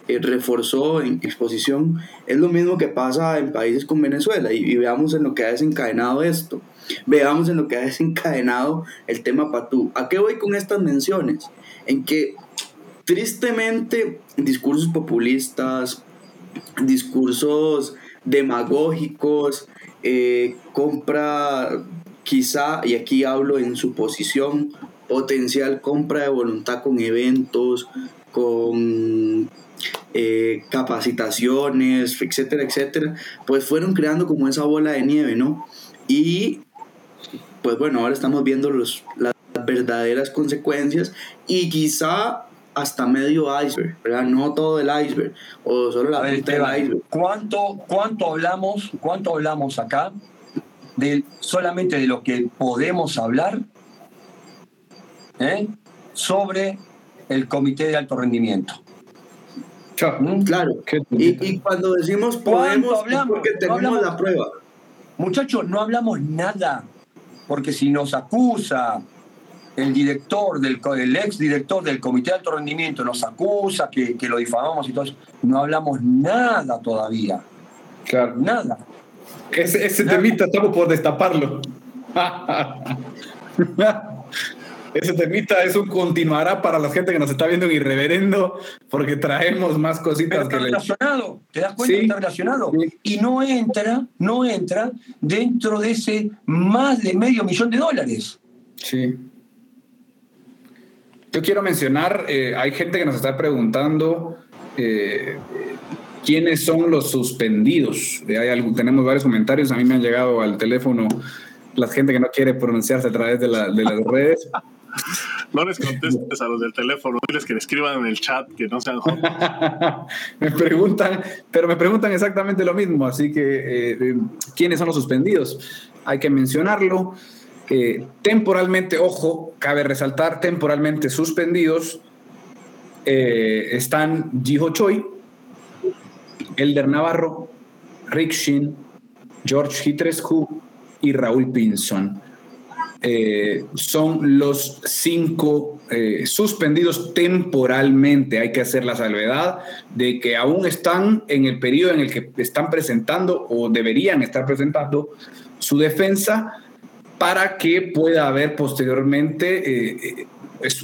eh, reforzó en exposición, es lo mismo que pasa en países con Venezuela. Y, veamos en lo que ha desencadenado esto. Veamos en lo que ha desencadenado el tema Patú. ¿A qué voy con estas menciones? En que tristemente discursos populistas, discursos demagógicos, eh, compra quizá, y aquí hablo en su posición, potencial compra de voluntad con eventos, con eh, capacitaciones, etcétera, etcétera, pues fueron creando como esa bola de nieve, ¿no? Y pues bueno, ahora estamos viendo los, las verdaderas consecuencias y quizá hasta medio iceberg, ¿verdad? No todo el iceberg, o solo la ver, punta del iceberg. ¿Cuánto, ¿Cuánto hablamos, cuánto hablamos acá de solamente de lo que podemos hablar ¿eh? sobre el comité de alto rendimiento? Claro. Y, y, cuando decimos podemos, hablamos? porque tenemos no hablamos, la prueba. Muchachos, no hablamos nada, porque si nos acusa el director, del, el ex director del Comité de Alto Rendimiento nos acusa que, que lo difamamos y todo eso, no hablamos nada todavía. Claro. Nada. Ese, ese nada. temita estamos por destaparlo. ese temita es un continuará para la gente que nos está viendo en Irreverendo, porque traemos más cositas Pero que está relacionado, ¿te das cuenta? Sí. Está relacionado. Sí. Y no entra, no entra dentro de ese más de medio millón de dólares. Sí. Yo quiero mencionar, eh, hay gente que nos está preguntando eh, quiénes son los suspendidos. Eh, hay algo, tenemos varios comentarios, a mí me han llegado al teléfono la gente que no quiere pronunciarse a través de, la, de las redes. No les contestes a los del teléfono, diles que le escriban en el chat, que no sean Me preguntan, pero me preguntan exactamente lo mismo, así que eh, ¿quiénes son los suspendidos? Hay que mencionarlo. Eh, temporalmente, ojo, cabe resaltar, temporalmente suspendidos eh, están Jiho Choi, Elder Navarro, Rick Shin, George Hitrescu y Raúl Pinson. Eh, son los cinco eh, suspendidos temporalmente. Hay que hacer la salvedad de que aún están en el periodo en el que están presentando o deberían estar presentando su defensa para que pueda haber posteriormente eh,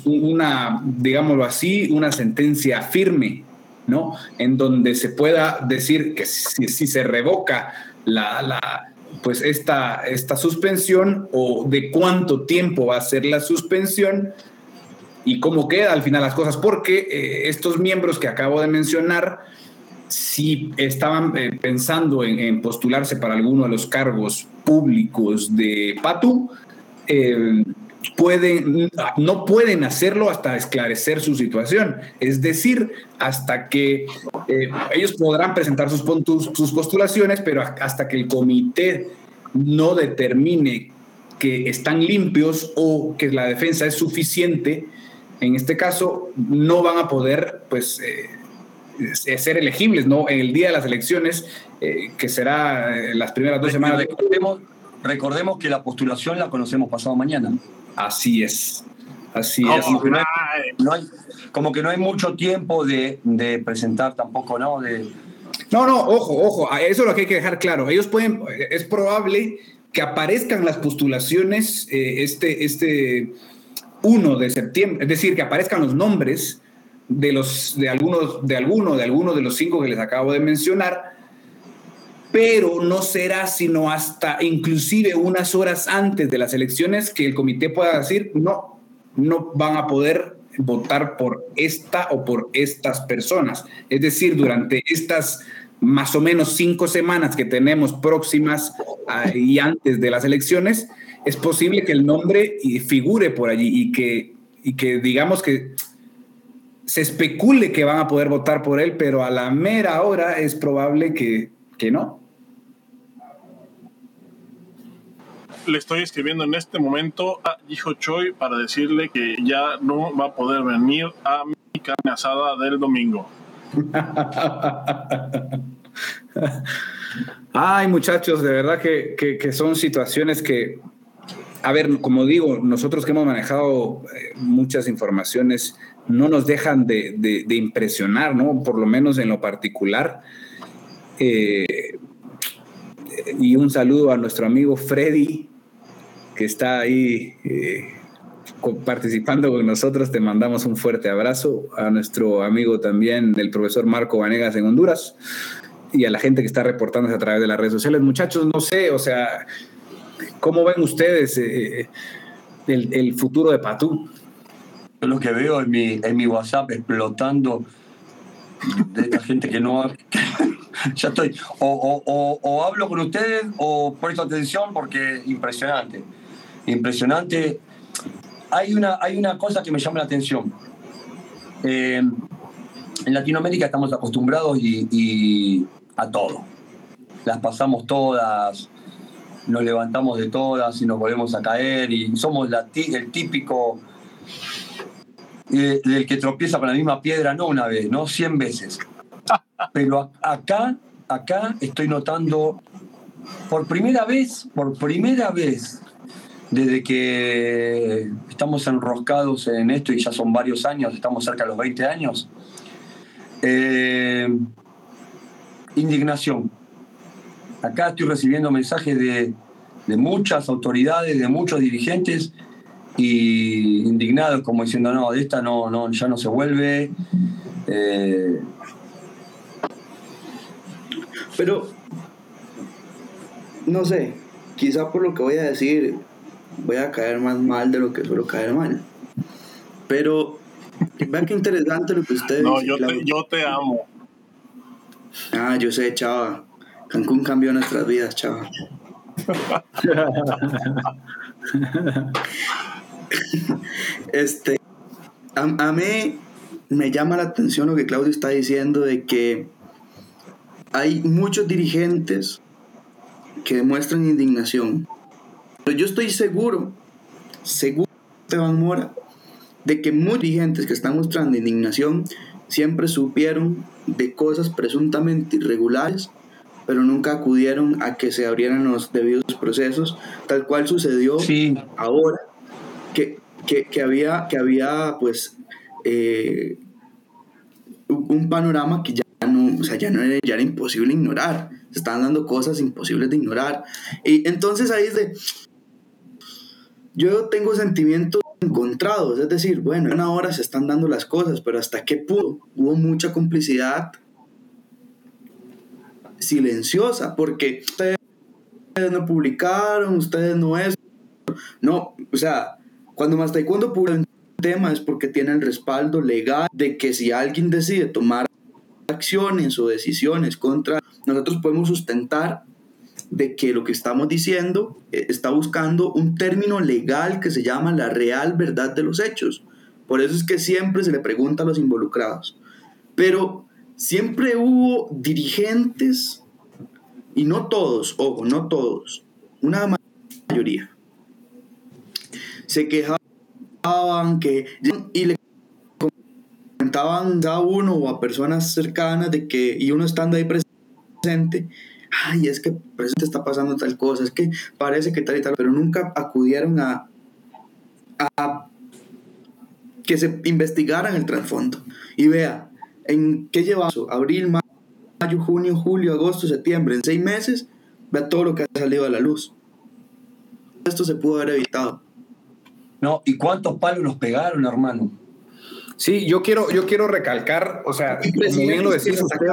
una, digámoslo así, una sentencia firme, ¿no? En donde se pueda decir que si, se revoca la, pues esta, esta suspensión o de cuánto tiempo va a ser la suspensión y cómo queda al final las cosas, porque eh, estos miembros que acabo de mencionar, si estaban eh, pensando en, en, postularse para alguno de los cargos públicos de PATU, eh, pueden, no pueden hacerlo hasta esclarecer su situación. Es decir, hasta que eh, ellos podrán presentar sus, sus postulaciones, pero hasta que el comité no determine que están limpios o que la defensa es suficiente, en este caso no van a poder pues eh, ser elegibles no en el día de las elecciones eh, que será las primeras dos semanas. recordemos, recordemos que la postulación la conocemos pasado mañana Así es. Así Oh, es. como que no hay, no hay- como que no hay mucho tiempo de, de presentar tampoco, ¿no? De, No, no, ojo, ojo, eso es lo que hay que dejar claro. Ellos pueden, es probable que aparezcan las postulaciones eh, este, este 1 de septiembre, es decir, que aparezcan los nombres de los de algunos de alguno de algunos de los cinco que les acabo de mencionar, pero no será sino hasta inclusive unas horas antes de las elecciones que el comité pueda decir no, no van a poder votar por esta o por estas personas. Es decir, durante estas más o menos cinco semanas que tenemos próximas ah, y antes de las elecciones, es posible que el nombre figure por allí y que, y que digamos que se especule que van a poder votar por él, pero a la mera hora es probable que, que no. Le estoy escribiendo en este momento a Hijo Choi para decirle que ya no va a poder venir a mi carne asada del domingo. Ay, muchachos, de verdad que, que- son situaciones que, a ver, como digo, nosotros que hemos manejado eh, muchas informaciones, no nos dejan de, de- de impresionar, ¿no? Por lo menos en lo particular. Eh, y un saludo a nuestro amigo Freddy, que está ahí eh, participando con nosotros. Te mandamos un fuerte abrazo. A nuestro amigo también, el profesor Marco Vanegas en Honduras y a la gente que está reportándose a través de las redes sociales. Muchachos, no sé, o sea, ¿cómo ven ustedes eh, el, el futuro de Patú? lo que veo en mi, en mi WhatsApp explotando de esta gente que no... ya estoy. O, o- o- o hablo con ustedes o presto atención porque impresionante. Impresionante. Hay una, hay una cosa que me llama la atención. Eh, en Latinoamérica estamos acostumbrados y, y a todo. Las pasamos todas, nos levantamos de todas y nos volvemos a caer y somos la el típico eh, del que tropieza con la misma piedra, no una vez, no cien veces. Pero acá, acá estoy notando por primera vez, por primera vez, desde que estamos enroscados en esto y ya son varios años, estamos cerca de los 20 años, eh, indignación. Acá estoy recibiendo mensajes de, de muchas autoridades, de muchos dirigentes y indignados como diciendo no de esta no no ya no se vuelve Eh, Pero, no sé, quizá por lo que voy a decir, voy a caer más mal de lo que suelo caer mal. Pero, vean qué interesante lo que ustedes No, yo te, yo te amo. Ah, yo sé, chava. Cancún cambió nuestras vidas, chava. este, a, a mí me llama la atención lo que Claudio está diciendo de que hay muchos dirigentes que demuestran indignación. Pero yo estoy seguro, seguro, Esteban Mora, de que muchos dirigentes que están mostrando indignación siempre supieron de cosas presuntamente irregulares, pero nunca acudieron a que se abrieran los debidos procesos, tal cual sucedió sí ahora, que, que, que había, que había pues eh, un panorama que ya no, o sea, ya no era, ya era imposible ignorar, se estaban dando cosas imposibles de ignorar. Y entonces ahí es de, yo tengo sentimientos encontrados, es decir, bueno, en ahora se están dando las cosas, pero hasta qué punto hubo mucha complicidad silenciosa, porque ustedes no publicaron, ustedes no es, no, o sea, cuando más taekwondo publica un tema es porque tiene el respaldo legal de que si alguien decide tomar acciones o decisiones contra, nosotros podemos sustentar de que lo que estamos diciendo eh, está buscando un término legal que se llama la real verdad de los hechos. Por eso es que siempre se le pregunta a los involucrados. Pero siempre hubo dirigentes, y no todos, ojo, no todos, una mayoría, se quejaban que y le comentaban a uno o a personas cercanas de que, y uno estando ahí presente, ay, es que presente está pasando tal cosa, es que parece que tal y tal, pero nunca acudieron a, a que se investigaran el trasfondo. Y vea, ¿en qué llevamos? Abril, mayo, junio, julio, agosto, septiembre, en seis meses, vea todo lo que ha salido a la luz. Esto se pudo haber evitado. No, ¿y cuántos palos nos pegaron, hermano? Sí, yo quiero, yo quiero recalcar, o sea, como bien lo decís usted.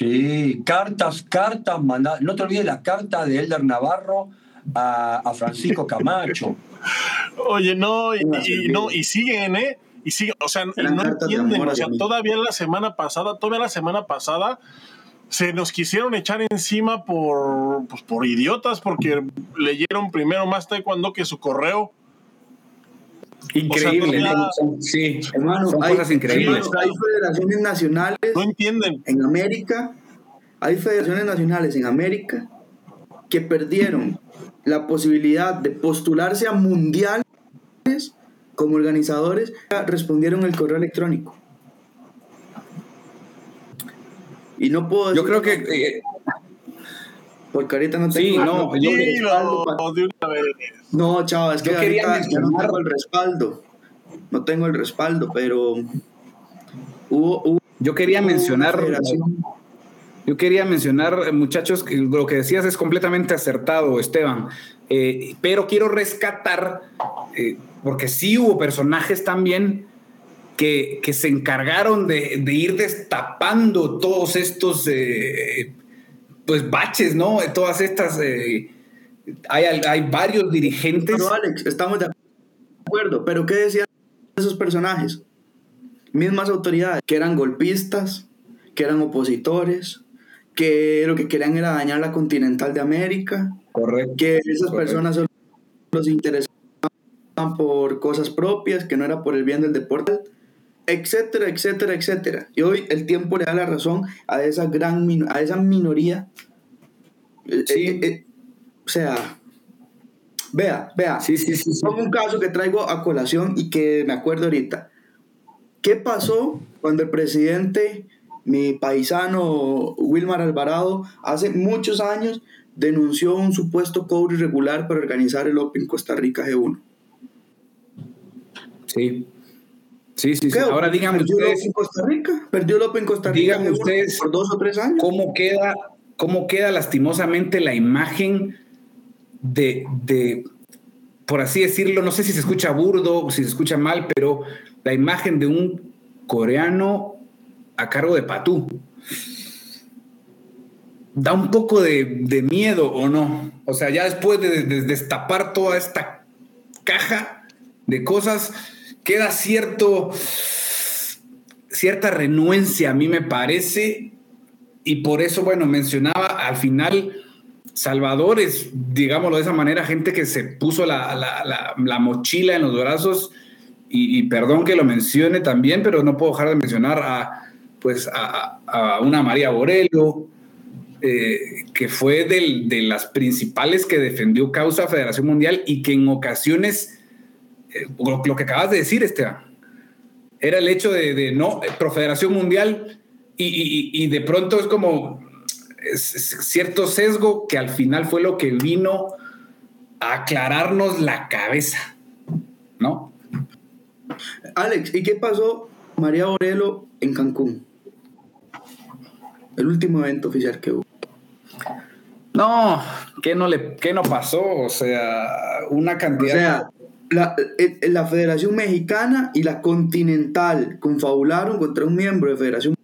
Sí, cartas, cartas, mandadas. No te olvides la carta de Elder Navarro a, Francisco Camacho. Oye, no, y, no, y siguen, ¿eh? Y siguen, o sea, no entienden, o sea, todavía la semana pasada, todavía la semana pasada se nos quisieron echar encima por, pues, por idiotas, porque leyeron primero más taekwondo que su correo. Increíble, sí, hermano, son hay, cosas increíbles. hay federaciones nacionales. No entienden. En América, hay federaciones nacionales en América que perdieron la posibilidad de postularse a mundiales como organizadores, respondieron el correo electrónico. Y no puedo Yo creo que. Eh, porque ahorita no tengo, sí, no, yo, de una vez. No, chaval, es que ahorita ya no tengo el respaldo. No tengo el respaldo, pero hubo, yo quería mencionar yo quería mencionar, muchachos, que lo que decías es completamente acertado, Esteban, eh, pero quiero rescatar, eh, porque sí hubo personajes también que, que se encargaron de, de, ir destapando todos estos eh, pues baches, ¿no? Todas estas... hay, hay varios dirigentes. Pero Alex, estamos de acuerdo, pero ¿qué decían esos personajes? Mismas autoridades, que eran golpistas, que eran opositores, que lo que querían era dañar la continental de América. Correcto. Que esas personas solo los interesaban por cosas propias, que no era por el bien del deporte, etcétera, etcétera, etcétera. Y hoy el tiempo le da la razón a esa gran a esa minoría. Eh, sí. Eh, eh, o sea, vea, vea. Sí, sí, sí, sí. un caso que traigo a colación y que me acuerdo ahorita. ¿Qué pasó cuando el presidente mi paisano Wilmar Alvarado hace muchos años denunció un supuesto cobro irregular para organizar el Open Costa Rica G1. Sí. Sí, sí, sí. Ahora díganme ¿Perdió ustedes. Open Costa Rica? ¿Perdió el Open Costa Rica díganme ustedes por dos o tres años? ¿Cómo queda, cómo queda lastimosamente la imagen de, de, por así decirlo, no sé si se escucha burdo o si se escucha mal, pero la imagen de un coreano a cargo de Patú. Da un poco de, miedo o no. O sea, ya después de, destapar toda esta caja de cosas, queda cierto, cierta renuencia, a mí me parece, y por eso, bueno, mencionaba al final salvadores, digámoslo de esa manera, gente que se puso la, mochila en los brazos, y, perdón que lo mencione también, pero no puedo dejar de mencionar a pues a, una María Borello, eh, que fue de las principales que defendió causa Federación Mundial y que en ocasiones, eh, lo, que acabas de decir, Esteban, era el hecho de, no, Profederación Mundial y, de pronto es como cierto sesgo que al final fue lo que vino a aclararnos la cabeza, ¿no? Alex, ¿y qué pasó María Borello en Cancún? el último evento oficial que hubo. No, ¿qué no, le, qué no pasó? O sea, una cantidad. O sea, la, eh, la, Federación Mexicana y la Continental confabularon contra un miembro de Federación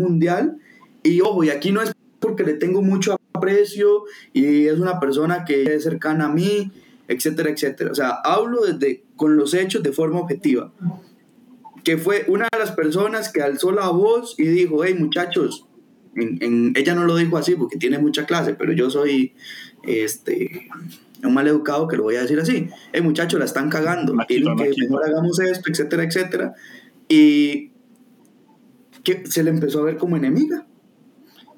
Mundial. Y ojo, y aquí no es porque le tengo mucho aprecio y es una persona que es cercana a mí, etcétera, etcétera. O sea, hablo desde con los hechos de forma objetiva. Que fue una de las personas que alzó la voz y dijo: Hey, muchachos, ella no lo dijo así porque tiene mucha clase, pero yo soy este, un mal educado que lo voy a decir así. El muchacho la están cagando, tienen que mejor hagamos esto, etcétera, etcétera. Y que se le empezó a ver como enemiga.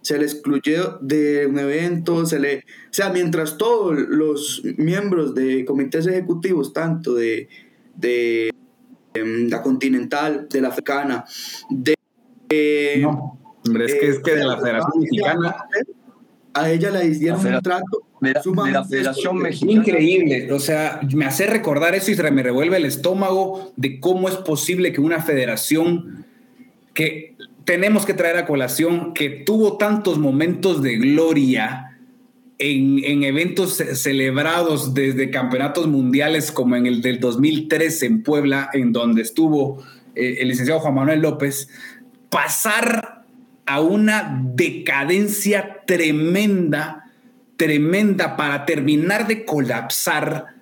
Se le excluyó de un evento, se le... O sea, mientras todos los miembros de comités ejecutivos, tanto de, de, em, la continental, de la africana, de... no, hombre, es que, es que de la Federación Mexicana... A ella le dieron un trato de la, Federación Mexicana. Increíble, o sea, me hace recordar eso y se me revuelve el estómago de cómo es posible que una federación que tenemos que traer a colación, que tuvo tantos momentos de gloria en, eventos celebrados desde campeonatos mundiales como en el del 2013 en Puebla, en donde estuvo eh, el licenciado Juan Manuel López, pasar a una decadencia tremenda, tremenda para terminar de colapsar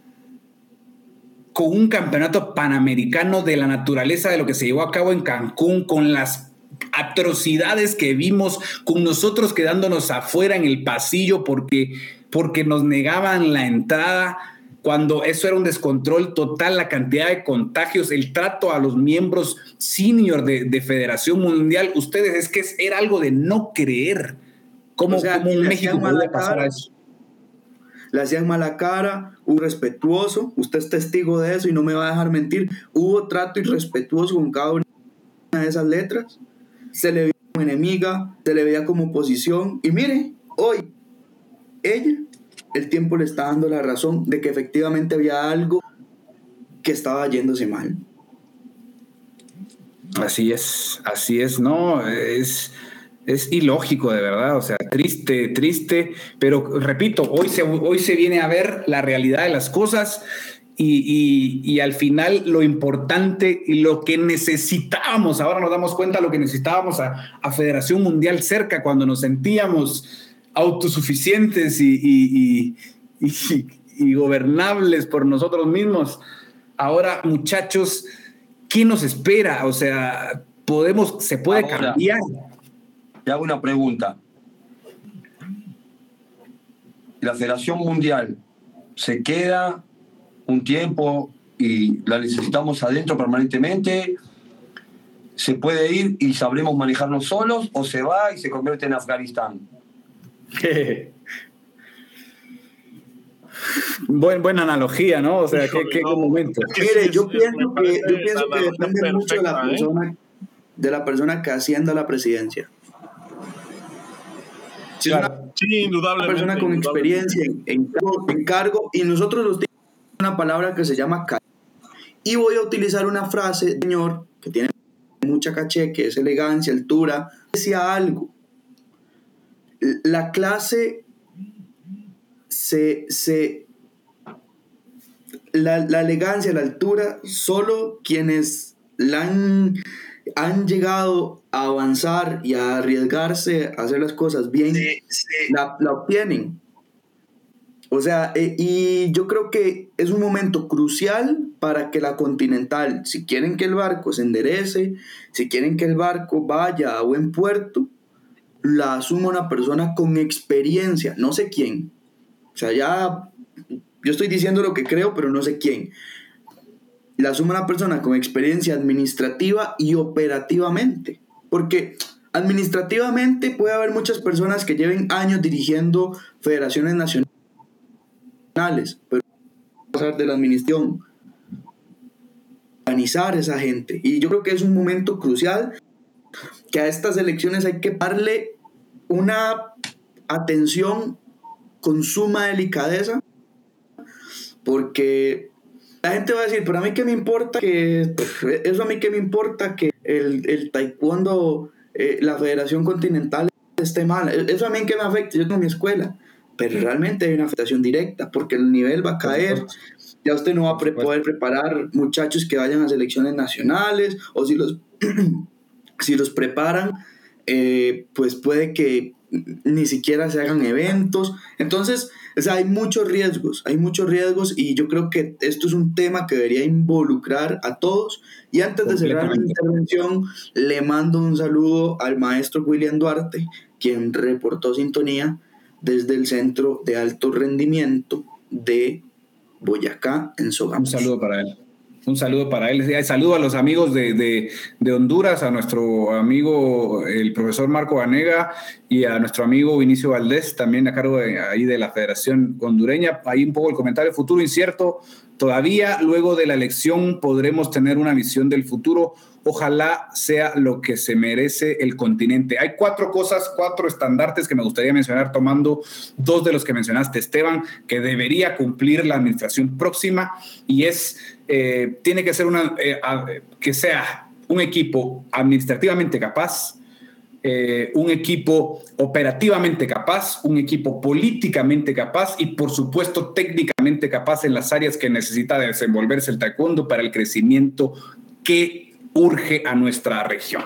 con un campeonato panamericano de la naturaleza de lo que se llevó a cabo en Cancún, con las atrocidades que vimos, con nosotros quedándonos afuera en el pasillo porque, porque nos negaban la entrada, cuando eso era un descontrol total, la cantidad de contagios, el trato a los miembros senior de, Federación Mundial, ustedes es que era algo de no creer. ¿Cómo, un México puede pasar a eso? le hacían mala cara, un respetuoso, usted es testigo de eso y no me va a dejar mentir, hubo trato irrespetuoso con cada una de esas letras, se le veía como enemiga, se le veía como oposición. Y mire, hoy ella, el tiempo le está dando la razón de que efectivamente había algo que estaba yéndose mal. Así es, así es, no, es es ilógico, de verdad, o sea, triste, triste, pero repito, hoy se, hoy se viene a ver la realidad de las cosas y, al final lo importante y lo que necesitábamos, ahora nos damos cuenta lo que necesitábamos a, Federación Mundial cerca cuando nos sentíamos autosuficientes y, y, gobernables por nosotros mismos. Ahora, muchachos, ¿qué nos espera? O sea, podemos, se puede cambiar. Te hago una pregunta. La Federación Mundial se queda un tiempo y la necesitamos adentro permanentemente. ¿Se puede ir y sabremos manejarnos solos o se va y se convierte en Afganistán? Buen, buena analogía, ¿no? O sea, qué, momento. Mire, yo pienso que, yo pienso que depende mucho de la ¿eh? persona, de la persona que ascienda la presidencia. Sí, indudablemente. Una persona con experiencia en, cargo, y nosotros los tenemos una palabra que se llama caché. Y voy a utilizar una frase, señor, que tiene mucha caché, que es elegancia, altura. Decía algo. La clase se, se la, la, elegancia, la altura, solo quienes la han han llegado a avanzar y a arriesgarse a hacer las cosas bien, La, obtienen. O sea, eh, y yo creo que es un momento crucial para que la Continental, si quieren que el barco se enderece, si quieren que el barco vaya a buen puerto, la asuma una persona con experiencia, no sé quién. O sea, ya yo estoy diciendo lo que creo, pero no sé quién la suma una persona con experiencia administrativa y operativamente. Porque administrativamente puede haber muchas personas que lleven años dirigiendo federaciones nacionales, pero pasar de la administración, organizar esa gente. Y yo creo que es un momento crucial que a estas elecciones hay que darle una atención con suma delicadeza, porque la gente va a decir, pero a mí qué me importa que, eso a mí qué me importa que el, el taekwondo, eh, la Federación Continental esté mal, e, eso a mí qué me afecta, yo tengo mi escuela, pero realmente hay una afectación directa porque el nivel va a caer, ya usted no va a poder preparar muchachos que vayan a selecciones nacionales o si los, si los preparan, eh, pues puede que ni siquiera se hagan eventos, entonces o sea, hay muchos riesgos, hay muchos riesgos y yo creo que esto es un tema que debería involucrar a todos. Y antes de cerrar mi intervención, le mando un saludo al maestro William Duarte, quien reportó sintonía desde el Centro de Alto Rendimiento de Boyacá, en Sogamos. Un saludo para él. Un saludo para él. Saludo a los amigos de, Honduras, a nuestro amigo el profesor Marco Vanega y a nuestro amigo Vinicio Valdés, también a cargo de, ahí de la Federación Hondureña. Ahí un poco el comentario, futuro incierto. Todavía luego de la elección podremos tener una visión del futuro ojalá sea lo que se merece el continente. Hay cuatro cosas, cuatro estandartes que me gustaría mencionar, tomando dos de los que mencionaste, Esteban, que debería cumplir la administración próxima y es, eh, tiene que ser una, eh, que sea un equipo administrativamente capaz, eh, un equipo operativamente capaz, un equipo políticamente capaz y por supuesto técnicamente capaz en las áreas que necesita desenvolverse el taekwondo para el crecimiento que urge a nuestra región.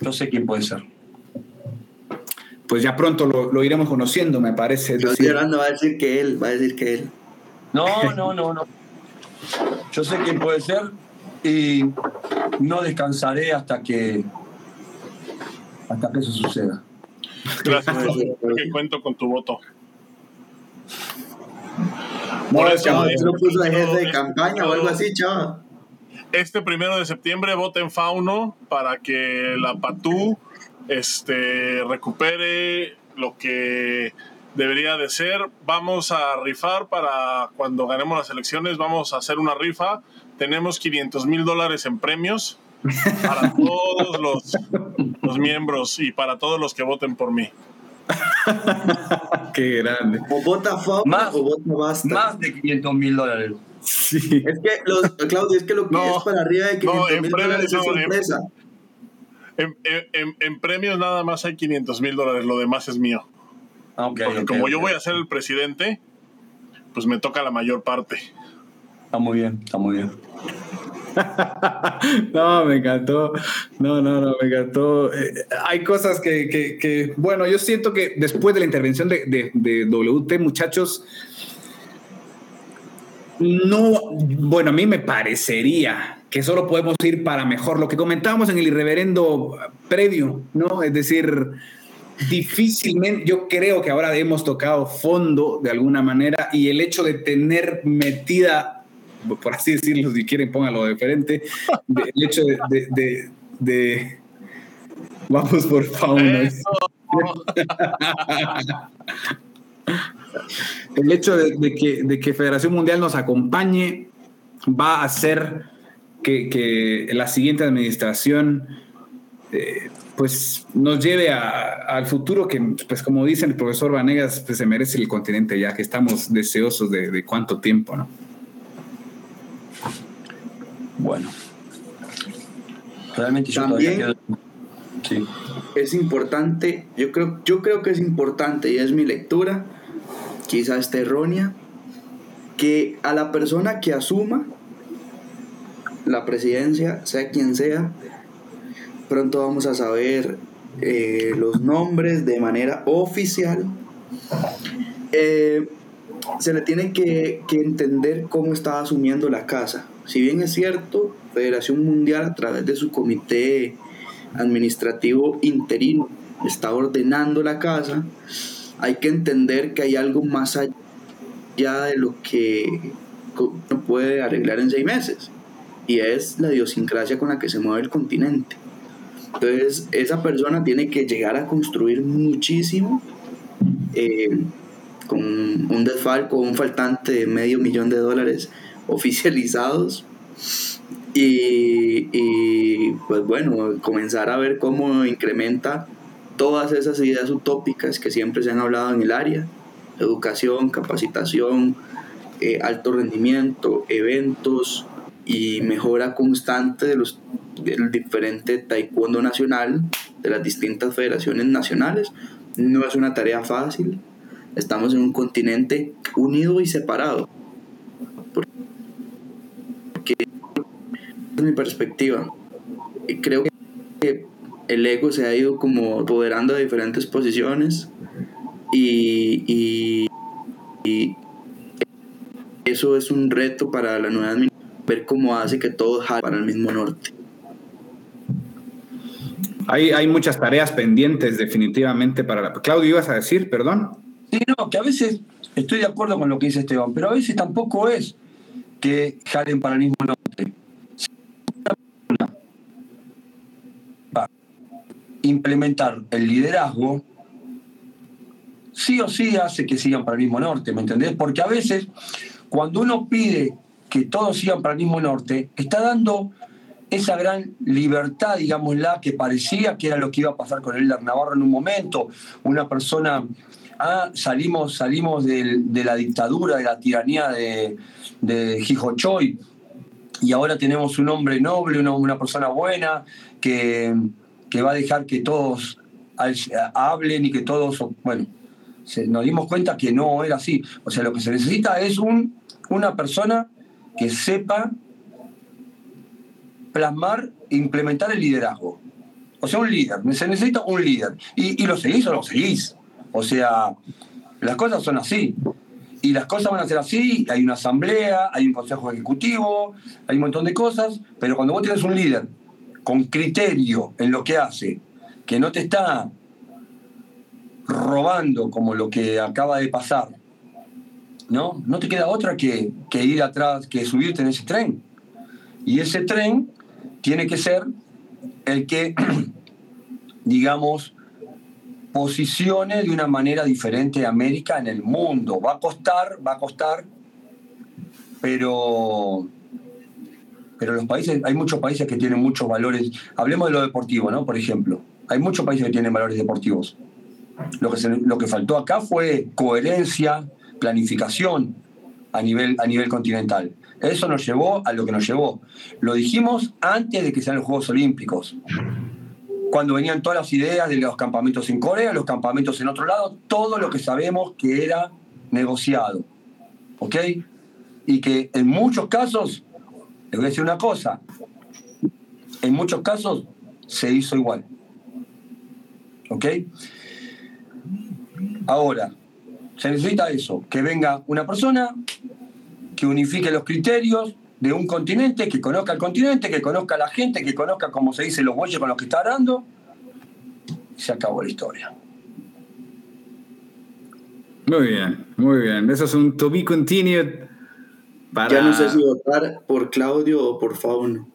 No sé quién puede ser. Pues ya pronto lo, iremos conociendo, me parece. Yo estoy va a decir que él, va a decir que él. No, no, no, no. Yo sé quién puede ser y no descansaré hasta que hasta que eso suceda. Gracias, porque cuento con tu voto. Por eso, lo puso de jefe de campaña o algo así, chaval este primero de septiembre voten Fauno para que la Patú este, recupere lo que debería de ser. Vamos a rifar para cuando ganemos las elecciones, vamos a hacer una rifa. Tenemos 500 mil dólares en premios para todos los, los, miembros y para todos los que voten por mí. Qué grande. O vota Fauno más, o vota Basta. Más de 500 mil dólares. Sí. Es que, los, Claudio, es que lo que es para arriba de 500 mil dólares es sorpresa. En, en, en, premios nada más hay 500 mil dólares, lo demás es mío. Ah, Porque como yo voy a ser el presidente, pues me toca la mayor parte. Está muy bien, está muy bien. no, me encantó. No, no, no, me encantó. Eh, hay cosas que, que, que, bueno, yo siento que después de la intervención de, de, de WT, muchachos, no, bueno, a mí me parecería que solo podemos ir para mejor. Lo que comentábamos en el irreverendo previo, ¿no? Es decir, difícilmente, yo creo que ahora hemos tocado fondo de alguna manera y el hecho de tener metida, por así decirlo, si quieren póngalo de frente, el hecho de, de, vamos por fauna. el hecho de, que, Federación Mundial nos acompañe va a hacer que, la siguiente administración eh, pues nos lleve al futuro que, pues como dice el profesor Vanegas, pues se merece el continente ya que estamos deseosos de, cuánto tiempo, ¿no? Bueno. Realmente yo También es importante, yo creo, yo creo que es importante y es mi lectura, quizás esté errónea, que a la persona que asuma la presidencia, sea quien sea, pronto vamos a saber eh, los nombres de manera oficial. Eh, se le tiene que, que, entender cómo está asumiendo la casa. Si bien es cierto, Federación Mundial a través de su comité administrativo interino está ordenando la casa, hay que entender que hay algo más allá de lo que uno puede arreglar en seis meses. Y es la idiosincrasia con la que se mueve el continente. Entonces, esa persona tiene que llegar a construir muchísimo eh, con un desfalco, un faltante de medio millón de dólares oficializados. Y, y, pues bueno, comenzar a ver cómo incrementa todas esas ideas utópicas que siempre se han hablado en el área, educación, capacitación, eh, alto rendimiento, eventos y mejora constante de los, del diferente taekwondo nacional, de las distintas federaciones nacionales. No es una tarea fácil, estamos en un continente unido y separado. Porque es mi perspectiva. Creo que el ego se ha ido como apoderando de diferentes posiciones y, eso es un reto para la nueva administración, ver cómo hace que todos jalen para el mismo norte. Hay, hay muchas tareas pendientes definitivamente para la... Claudio, ibas a decir, perdón. Sí, no, que a veces estoy de acuerdo con lo que dice Esteban, pero a veces tampoco es que jalen para el mismo norte. Implementar el liderazgo, sí o sí hace que sigan para el mismo norte, ¿me entendés? Porque a veces, cuando uno pide que todos sigan para el mismo norte, está dando esa gran libertad, digámosla, que parecía que era lo que iba a pasar con el Navarro en un momento, una persona, ah, salimos, salimos de, la dictadura, de la tiranía de, de Hijochoy, y ahora tenemos un hombre noble, una, una persona buena, que, que, va a dejar que todos hablen y que todos, bueno, nos dimos cuenta que no era así. O sea, lo que se necesita es un, una persona que sepa plasmar e implementar el liderazgo. O sea, un líder. Se necesita un líder. Y, y lo seguís o lo seguís. O sea, las cosas son así. Y las cosas van a ser así. Hay una asamblea, hay un consejo ejecutivo, hay un montón de cosas. Pero cuando vos tienes un líder con criterio en lo que hace, que no te está robando como lo que acaba de pasar, ¿no? No te queda otra que, que ir atrás, que subirte en ese tren. Y ese tren tiene que ser el que, digamos, posicione de una manera diferente a América en el mundo. Va a costar, va a costar, pero, pero los países, hay muchos países que tienen muchos valores. Hablemos de lo deportivo, ¿no? Por ejemplo, hay muchos países que tienen valores deportivos. Lo que, lo que faltó acá fue coherencia, planificación a nivel, a nivel continental. Eso nos llevó a lo que nos llevó. Lo dijimos antes de que sean los Juegos Olímpicos. Cuando venían todas las ideas de los campamentos en Corea, los campamentos en otro lado, todo lo que sabemos que era negociado. ¿Ok? Y que en muchos casos, les decir una cosa, en muchos casos se hizo igual. ¿Ok? Ahora, se necesita eso, que venga una persona que unifique los criterios de un continente, que conozca el continente, que conozca a la gente, que conozca, como se dice, los bueyes con los que está arando. Se acabó la historia. Muy bien, muy bien. Eso es un to be continued. Para... Ya no sé si votar por Claudio o por Fauno.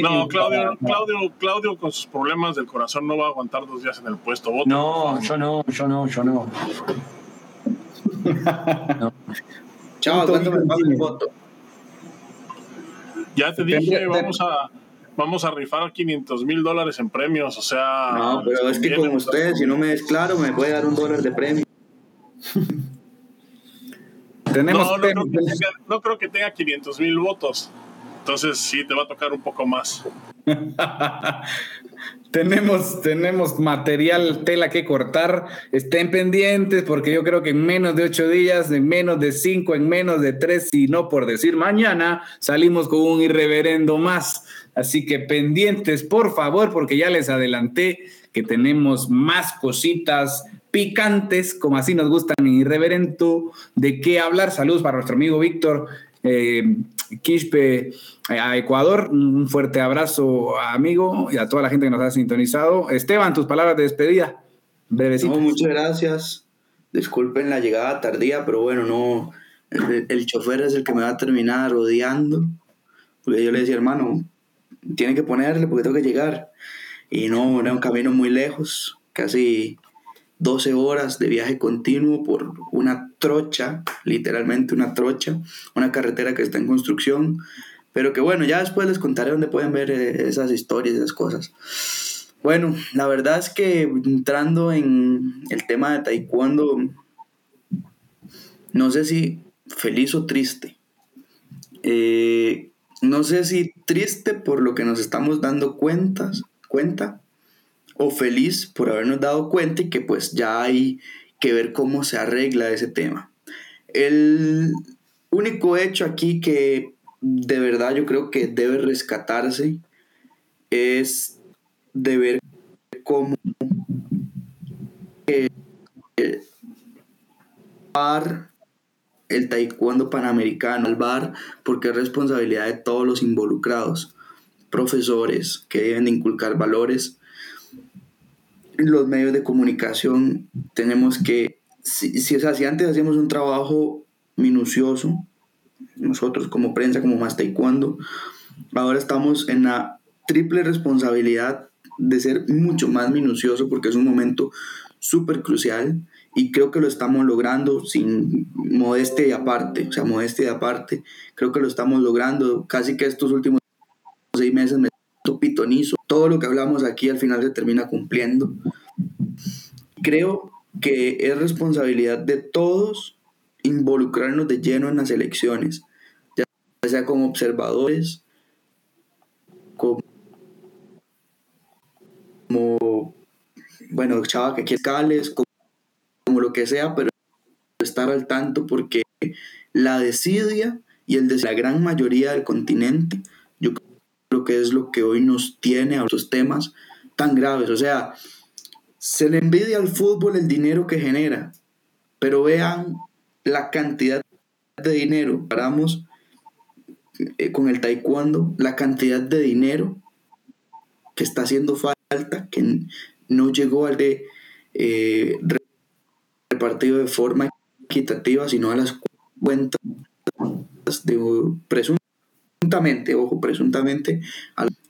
No, Claudio, Claudio, Claudio con sus problemas del corazón no va a aguantar dos días en el puesto. no, yo no, yo no, yo no. Chao, ¿cuánto me voto? Ya te dije, vamos a, vamos a rifar 500 mil dólares en premios, o sea... No, pero es que con ustedes, si no me es claro, me puede dar un dólar de premio. Tenemos no, no, creo que tenga, no creo que tenga 500 mil votos. Entonces sí, te va a tocar un poco más. Tenemos, tenemos material, tela que cortar. Estén pendientes porque yo creo que en menos de ocho días, en menos de cinco, en menos de tres, y no por decir mañana, salimos con un irreverendo más. Así que pendientes, por favor, porque ya les adelanté que tenemos más cositas picantes, como así nos gustan en Irreverento, de qué hablar. Saludos para nuestro amigo Víctor eh, Quispe a Ecuador. Un fuerte abrazo, amigo, y a toda la gente que nos ha sintonizado. Esteban, tus palabras de despedida. No, muchas gracias. Disculpen la llegada tardía, pero bueno, no. El, chofer es el que me va a terminar odiando. Porque yo le decía, hermano, tiene que ponerle porque tengo que llegar. Y no, era un camino muy lejos, casi 12 horas de viaje continuo por una trocha, literalmente una trocha, una carretera que está en construcción, pero que bueno, ya después les contaré dónde pueden ver eh, esas historias, esas cosas. Bueno, la verdad es que entrando en el tema de taekwondo, no sé si feliz o triste. Eh, no sé si triste por lo que nos estamos dando cuentas, cuenta, o feliz por habernos dado cuenta y que pues ya hay que ver cómo se arregla ese tema. El único hecho aquí que de verdad yo creo que debe rescatarse es de ver cómo el, taekwondo panamericano, el bar, porque es responsabilidad de todos los involucrados. profesores que deben de inculcar valores. Los medios de comunicación tenemos que, si, si, si antes hacíamos un trabajo minucioso, nosotros como prensa, como más taekwondo, ahora estamos en la triple responsabilidad de ser mucho más minucioso porque es un momento súper crucial y creo que lo estamos logrando sin modestia y aparte, o sea, modestia y aparte, creo que lo estamos logrando, casi que estos últimos seis meses me pitonizo, todo lo que hablamos aquí al final se termina cumpliendo. Creo que es responsabilidad de todos involucrarnos de lleno en las elecciones, ya sea como observadores, como, bueno, chava que escales, como lo que sea, pero estar al tanto porque la desidia y el de la gran mayoría del continente, que es lo que hoy nos tiene a esos temas tan graves. O sea, se le envidia al fútbol el dinero que genera, pero vean la cantidad de dinero, paramos eh, con el taekwondo, la cantidad de dinero que está haciendo falta, que no llegó al de eh, repartido de forma equitativa, sino a las cuentas de presuntamente, ojo, presuntamente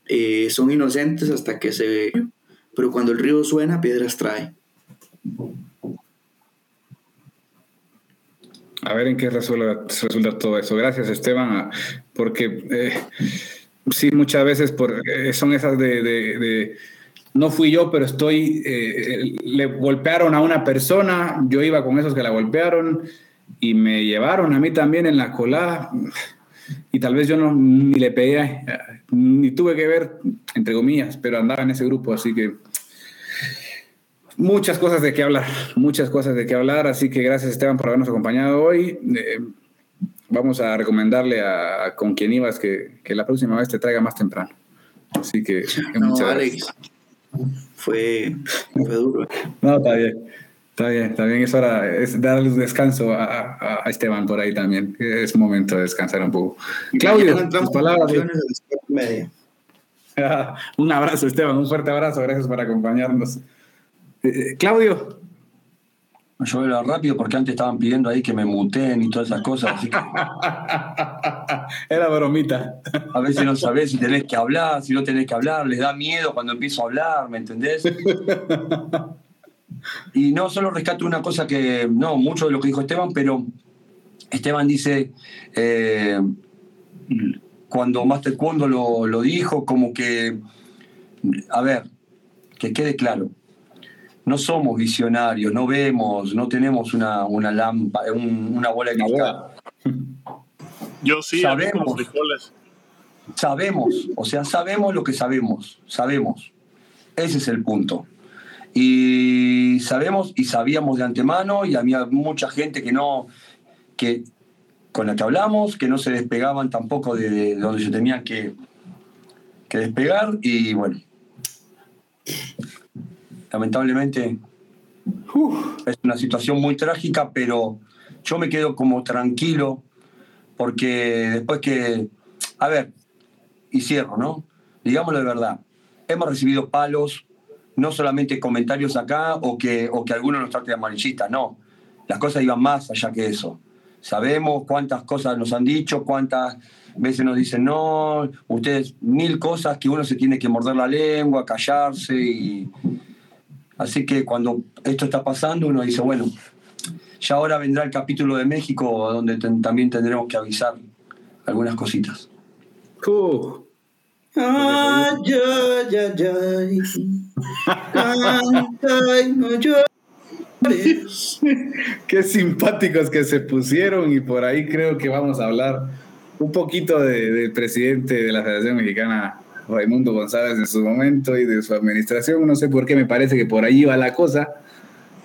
eh, son inocentes hasta que se ve, pero cuando el río suena, piedras trae. A ver en qué resuelve, resulta todo eso. Gracias, Esteban, porque eh, sí, muchas veces eh, son esas de no fui yo, pero estoy, le golpearon a una persona, yo iba con esos que la golpearon y me llevaron a mí también en la cola y tal vez yo no ni le pegué, ni tuve que ver, entre comillas, pero andaba en ese grupo, así que muchas cosas de qué hablar, muchas cosas de qué hablar, así que gracias Esteban por habernos acompañado hoy. Eh, vamos a recomendarle a, con quien ibas que, que, la próxima vez te traiga más temprano. Así que muchas gracias fue, fue duro. No, está bien. Está bien, está bien. Es hora, es darle un descanso a, a, Esteban por ahí también. Es momento de descansar un poco. Claudio, tus palabras. un abrazo, Esteban. Un fuerte abrazo. Gracias por acompañarnos. Eh, eh, Claudio. Yo era rápido porque antes estaban pidiendo ahí que me muteen y todas esas cosas. Así que... Era bromita. A veces no sabés si tenés que hablar, si no tenés que hablar, les da miedo cuando empiezo a hablar, ¿me entendés? Y no solo rescato una cosa que, no, mucho de lo que dijo Esteban, pero Esteban dice, eh, cuando Master Cuando lo, lo dijo, como que, a ver, que quede claro, no somos visionarios, no vemos, no tenemos una, una lámpara, una bola de cristal. Yo sí, sabemos, sabemos, o sea, sabemos lo que sabemos, sabemos. Ese es el punto. Y sabemos y sabíamos de antemano y había mucha gente que no, que con la que hablamos, que no se despegaban tampoco de, donde se tenían que, que despegar y bueno, lamentablemente es una situación muy trágica, pero yo me quedo como tranquilo porque después que, a ver, y cierro, ¿no? Digámoslo de verdad, hemos recibido palos, no solamente comentarios acá o que, o que algunos nos trate de amarillistas, no, las cosas iban más allá que eso. Sabemos cuántas cosas nos han dicho, cuántas veces nos dicen, no, ustedes, mil cosas que uno se tiene que morder la lengua, callarse y, Así que cuando esto está pasando, uno dice, bueno, ya ahora vendrá el capítulo de México donde también tendremos que avisar algunas cositas. Qué simpáticos que se pusieron y por ahí creo que vamos a hablar un poquito del presidente de la Federación Mexicana Raimundo González en su momento y de su administración. No sé por qué me parece que por ahí va la cosa.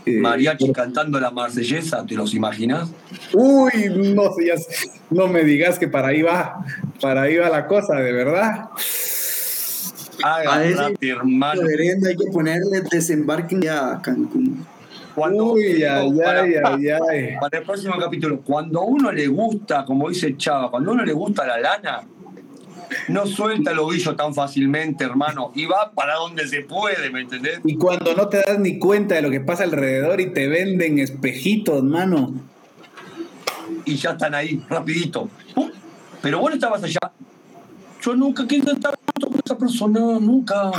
Eh, Mariachi cantando la marsellesa, ¿te los imaginas? Uy, no, no me digas que para ahí va, para ahí va la cosa, de verdad. A ese hermano. hay que ponerle desembarque a Cancún. Cuando, Uy, ay, para, ay, ay, para el próximo capítulo, cuando a uno le gusta, como dice Chava, cuando a uno le gusta la lana, no suelta el ovillo tan fácilmente, hermano, y va para donde se puede, ¿me entendés? Y cuando no te das ni cuenta de lo que pasa alrededor y te venden espejitos, mano. Y ya están ahí, rapidito. Pero vos no estabas allá. Yo nunca quise estar con esa persona, nunca.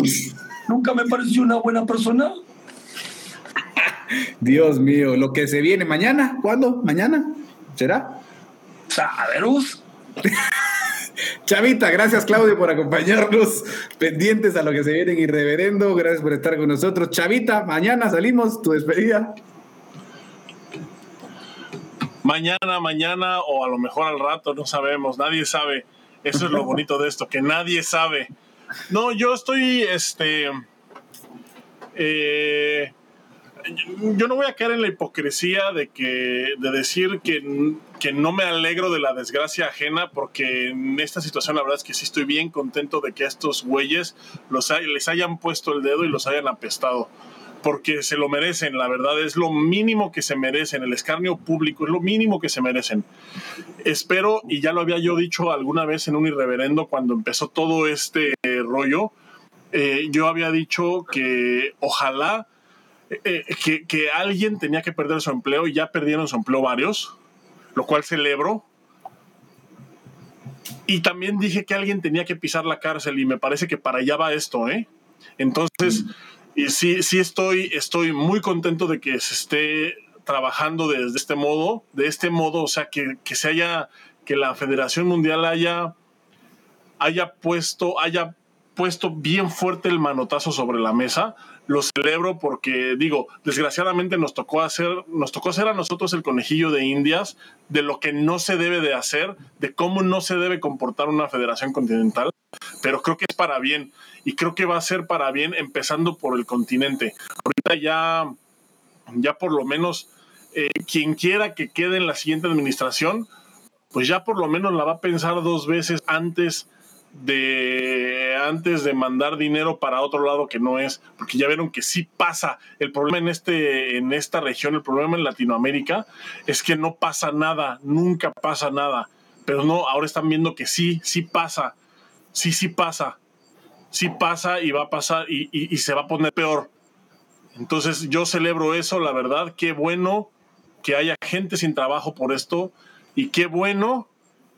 Nunca me pareció una buena persona. Dios mío, lo que se viene mañana, ¿cuándo? ¿Mañana? ¿Será? ¿Saberus? Chavita, gracias Claudio por acompañarnos, pendientes a lo que se viene en Irreverendo, gracias por estar con nosotros. Chavita, mañana salimos, tu despedida. Mañana, mañana o a lo mejor al rato, no sabemos, nadie sabe. Eso es lo bonito de esto, que nadie sabe. No, yo estoy, este, eh, yo no voy a caer en la hipocresía de que de decir que, que, no me alegro de la desgracia ajena porque en esta situación la verdad es que sí estoy bien contento de que a estos güeyes los les hayan puesto el dedo y los hayan apestado porque se lo merecen, la verdad es lo mínimo que se merecen, el escarnio público es lo mínimo que se merecen. Espero, y ya lo había yo dicho alguna vez en un irreverendo cuando empezó todo este rollo, eh, yo había dicho que ojalá eh, que, que, alguien tenía que perder su empleo y ya perdieron su empleo varios, lo cual celebro. Y también dije que alguien tenía que pisar la cárcel y me parece que para allá va esto, ¿eh? Entonces, y sí, sí estoy, estoy muy contento de que se esté trabajando desde este modo, de este modo, o sea, que, que se haya, que la Federación Mundial haya, haya puesto, haya puesto bien fuerte el manotazo sobre la mesa. Lo celebro porque digo, desgraciadamente nos tocó hacer, nos tocó hacer a nosotros el conejillo de Indias de lo que no se debe de hacer, de cómo no se debe comportar una federación continental, pero creo que es para bien y creo que va a ser para bien empezando por el continente. Ahorita ya, ya por lo menos eh, quien quiera que quede en la siguiente administración, pues ya por lo menos la va a pensar dos veces antes de antes de mandar dinero para otro lado que no es, porque ya vieron que sí pasa. El problema en, este, en esta región, el problema en Latinoamérica es que no pasa nada, nunca pasa nada. Pero no, ahora están viendo que sí, sí pasa, sí, sí pasa, sí pasa y va a pasar y, y se va a poner peor. Entonces yo celebro eso, la verdad, qué bueno que haya gente sin trabajo por esto y qué bueno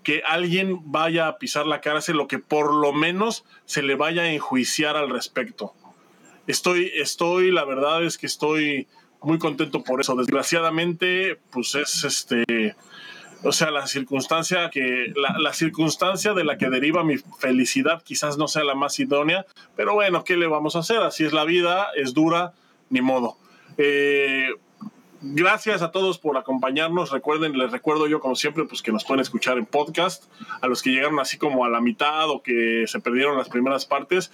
que alguien vaya a pisar la cárcel o que por lo menos se le vaya a enjuiciar al respecto. Estoy, estoy, la verdad es que estoy muy contento por eso. Desgraciadamente, pues es este, o sea, la circunstancia que, la, la, circunstancia de la que deriva mi felicidad quizás no sea la más idónea, pero bueno, ¿qué le vamos a hacer? Así es la vida, es dura, ni modo. Eh, Gracias a todos por acompañarnos. Recuerden, les recuerdo yo como siempre, pues que nos pueden escuchar en podcast. A los que llegaron así como a la mitad o que se perdieron las primeras partes,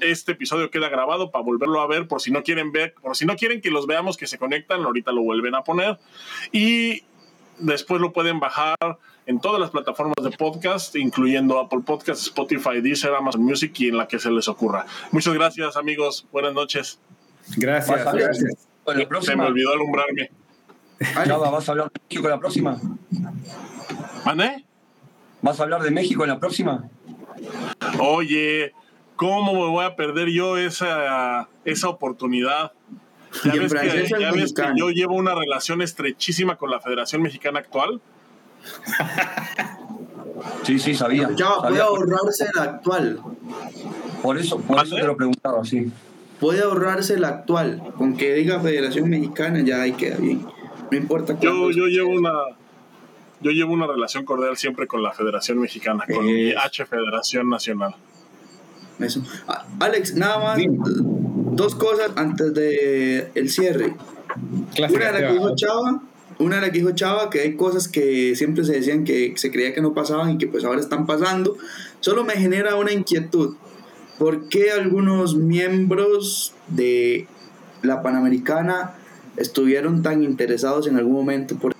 este episodio queda grabado para volverlo a ver por si no quieren ver, por si no quieren que los veamos que se conectan, ahorita lo vuelven a poner. Y después lo pueden bajar en todas las plataformas de podcast, incluyendo Apple Podcasts, Spotify, Deezer, Amazon Music y en la que se les ocurra. Muchas gracias, amigos. Buenas noches. Gracias. gracias. Se me olvidó alumbrarme. Chava, ¿vas a hablar de México en la próxima? ¿Mané? ¿Vas a hablar de México en la próxima? Oye, ¿cómo me voy a perder yo esa, esa oportunidad? Ya, ves, que, ya ves que, yo llevo una relación estrechísima con la Federación Mexicana actual. Sí, sí, sabía. Ya, puede ahorrarse la actual. Por eso, por eso te lo preguntaba, sí puede ahorrarse el actual. Con que diga Federación Mexicana ya ahí queda bien. No importa yo, yo llevo una yo llevo una relación cordial siempre con la Federación Mexicana, con mi H Federación Nacional. Eso. Alex, nada más dos cosas antes de el cierre. una de la que dijo Chava, una de la que dijo Chava, que hay cosas que siempre se decían que se creía que no pasaban y que pues ahora están pasando. Solo me genera una inquietud. ¿Por qué algunos miembros de la Panamericana estuvieron tan interesados en algún momento por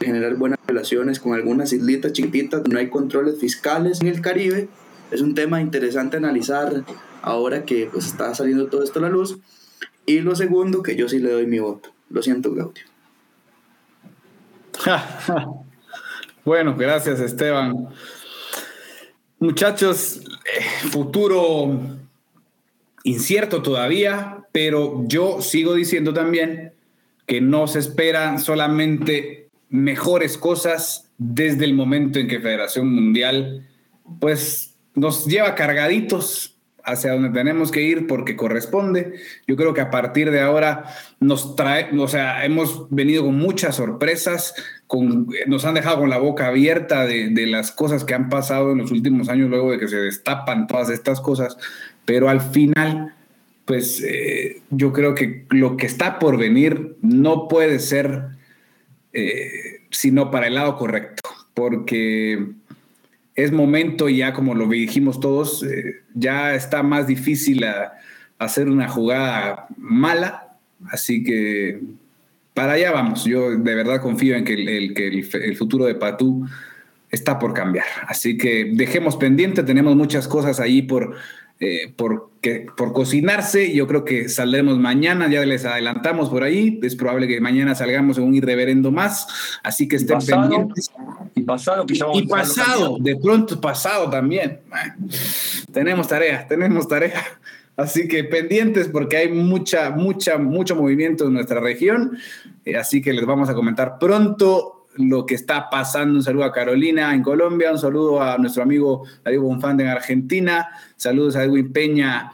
generar buenas relaciones con algunas islitas chiquititas donde no hay controles fiscales en el Caribe? Es un tema interesante analizar ahora que pues, está saliendo todo esto a la luz. Y lo segundo, que yo sí le doy mi voto. Lo siento, Claudio. bueno, gracias, Esteban. Muchachos, eh, futuro incierto todavía, pero yo sigo diciendo también que no se esperan solamente mejores cosas desde el momento en que Federación Mundial pues nos lleva cargaditos hacia donde tenemos que ir porque corresponde. Yo creo que a partir de ahora nos trae, o sea, hemos venido con muchas sorpresas, con, nos han dejado con la boca abierta de, de, las cosas que han pasado en los últimos años luego de que se destapan todas estas cosas, pero al final, pues eh, yo creo que lo que está por venir no puede ser eh, sino para el lado correcto, porque es momento ya, como lo dijimos todos, eh, ya está más difícil hacer una jugada mala, así que para allá vamos. Yo de verdad confío en que el, que el, futuro de Patú está por cambiar. Así que dejemos pendiente, tenemos muchas cosas ahí por, eh, por, que, por cocinarse. Yo creo que saldremos mañana, ya les adelantamos por ahí. Es probable que mañana salgamos en un irreverendo más. Así que estén pendientes. Y pasado, que Y pasado, de pronto pasado también. tenemos tarea, tenemos tarea. Así que pendientes porque hay mucha, mucha, mucho movimiento en nuestra región. Eh, así que les vamos a comentar pronto lo que está pasando. Un saludo a Carolina en Colombia, un saludo a nuestro amigo David Bonfante en Argentina, saludos a Edwin Peña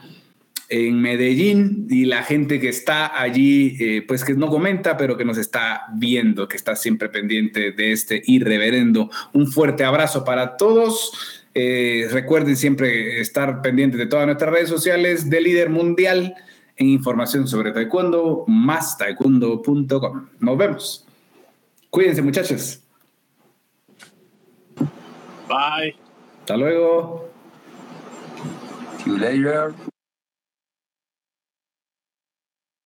en Medellín y la gente que está allí, eh, pues que no comenta, pero que nos está viendo, que está siempre pendiente de este irreverendo. Un fuerte abrazo para todos. Eh, recuerden siempre estar pendientes de todas nuestras redes sociales de líder mundial en información sobre taekwondo, más taekwondo.com. Nos vemos. Cuídense, muchachos. Bye. Hasta luego. See you later.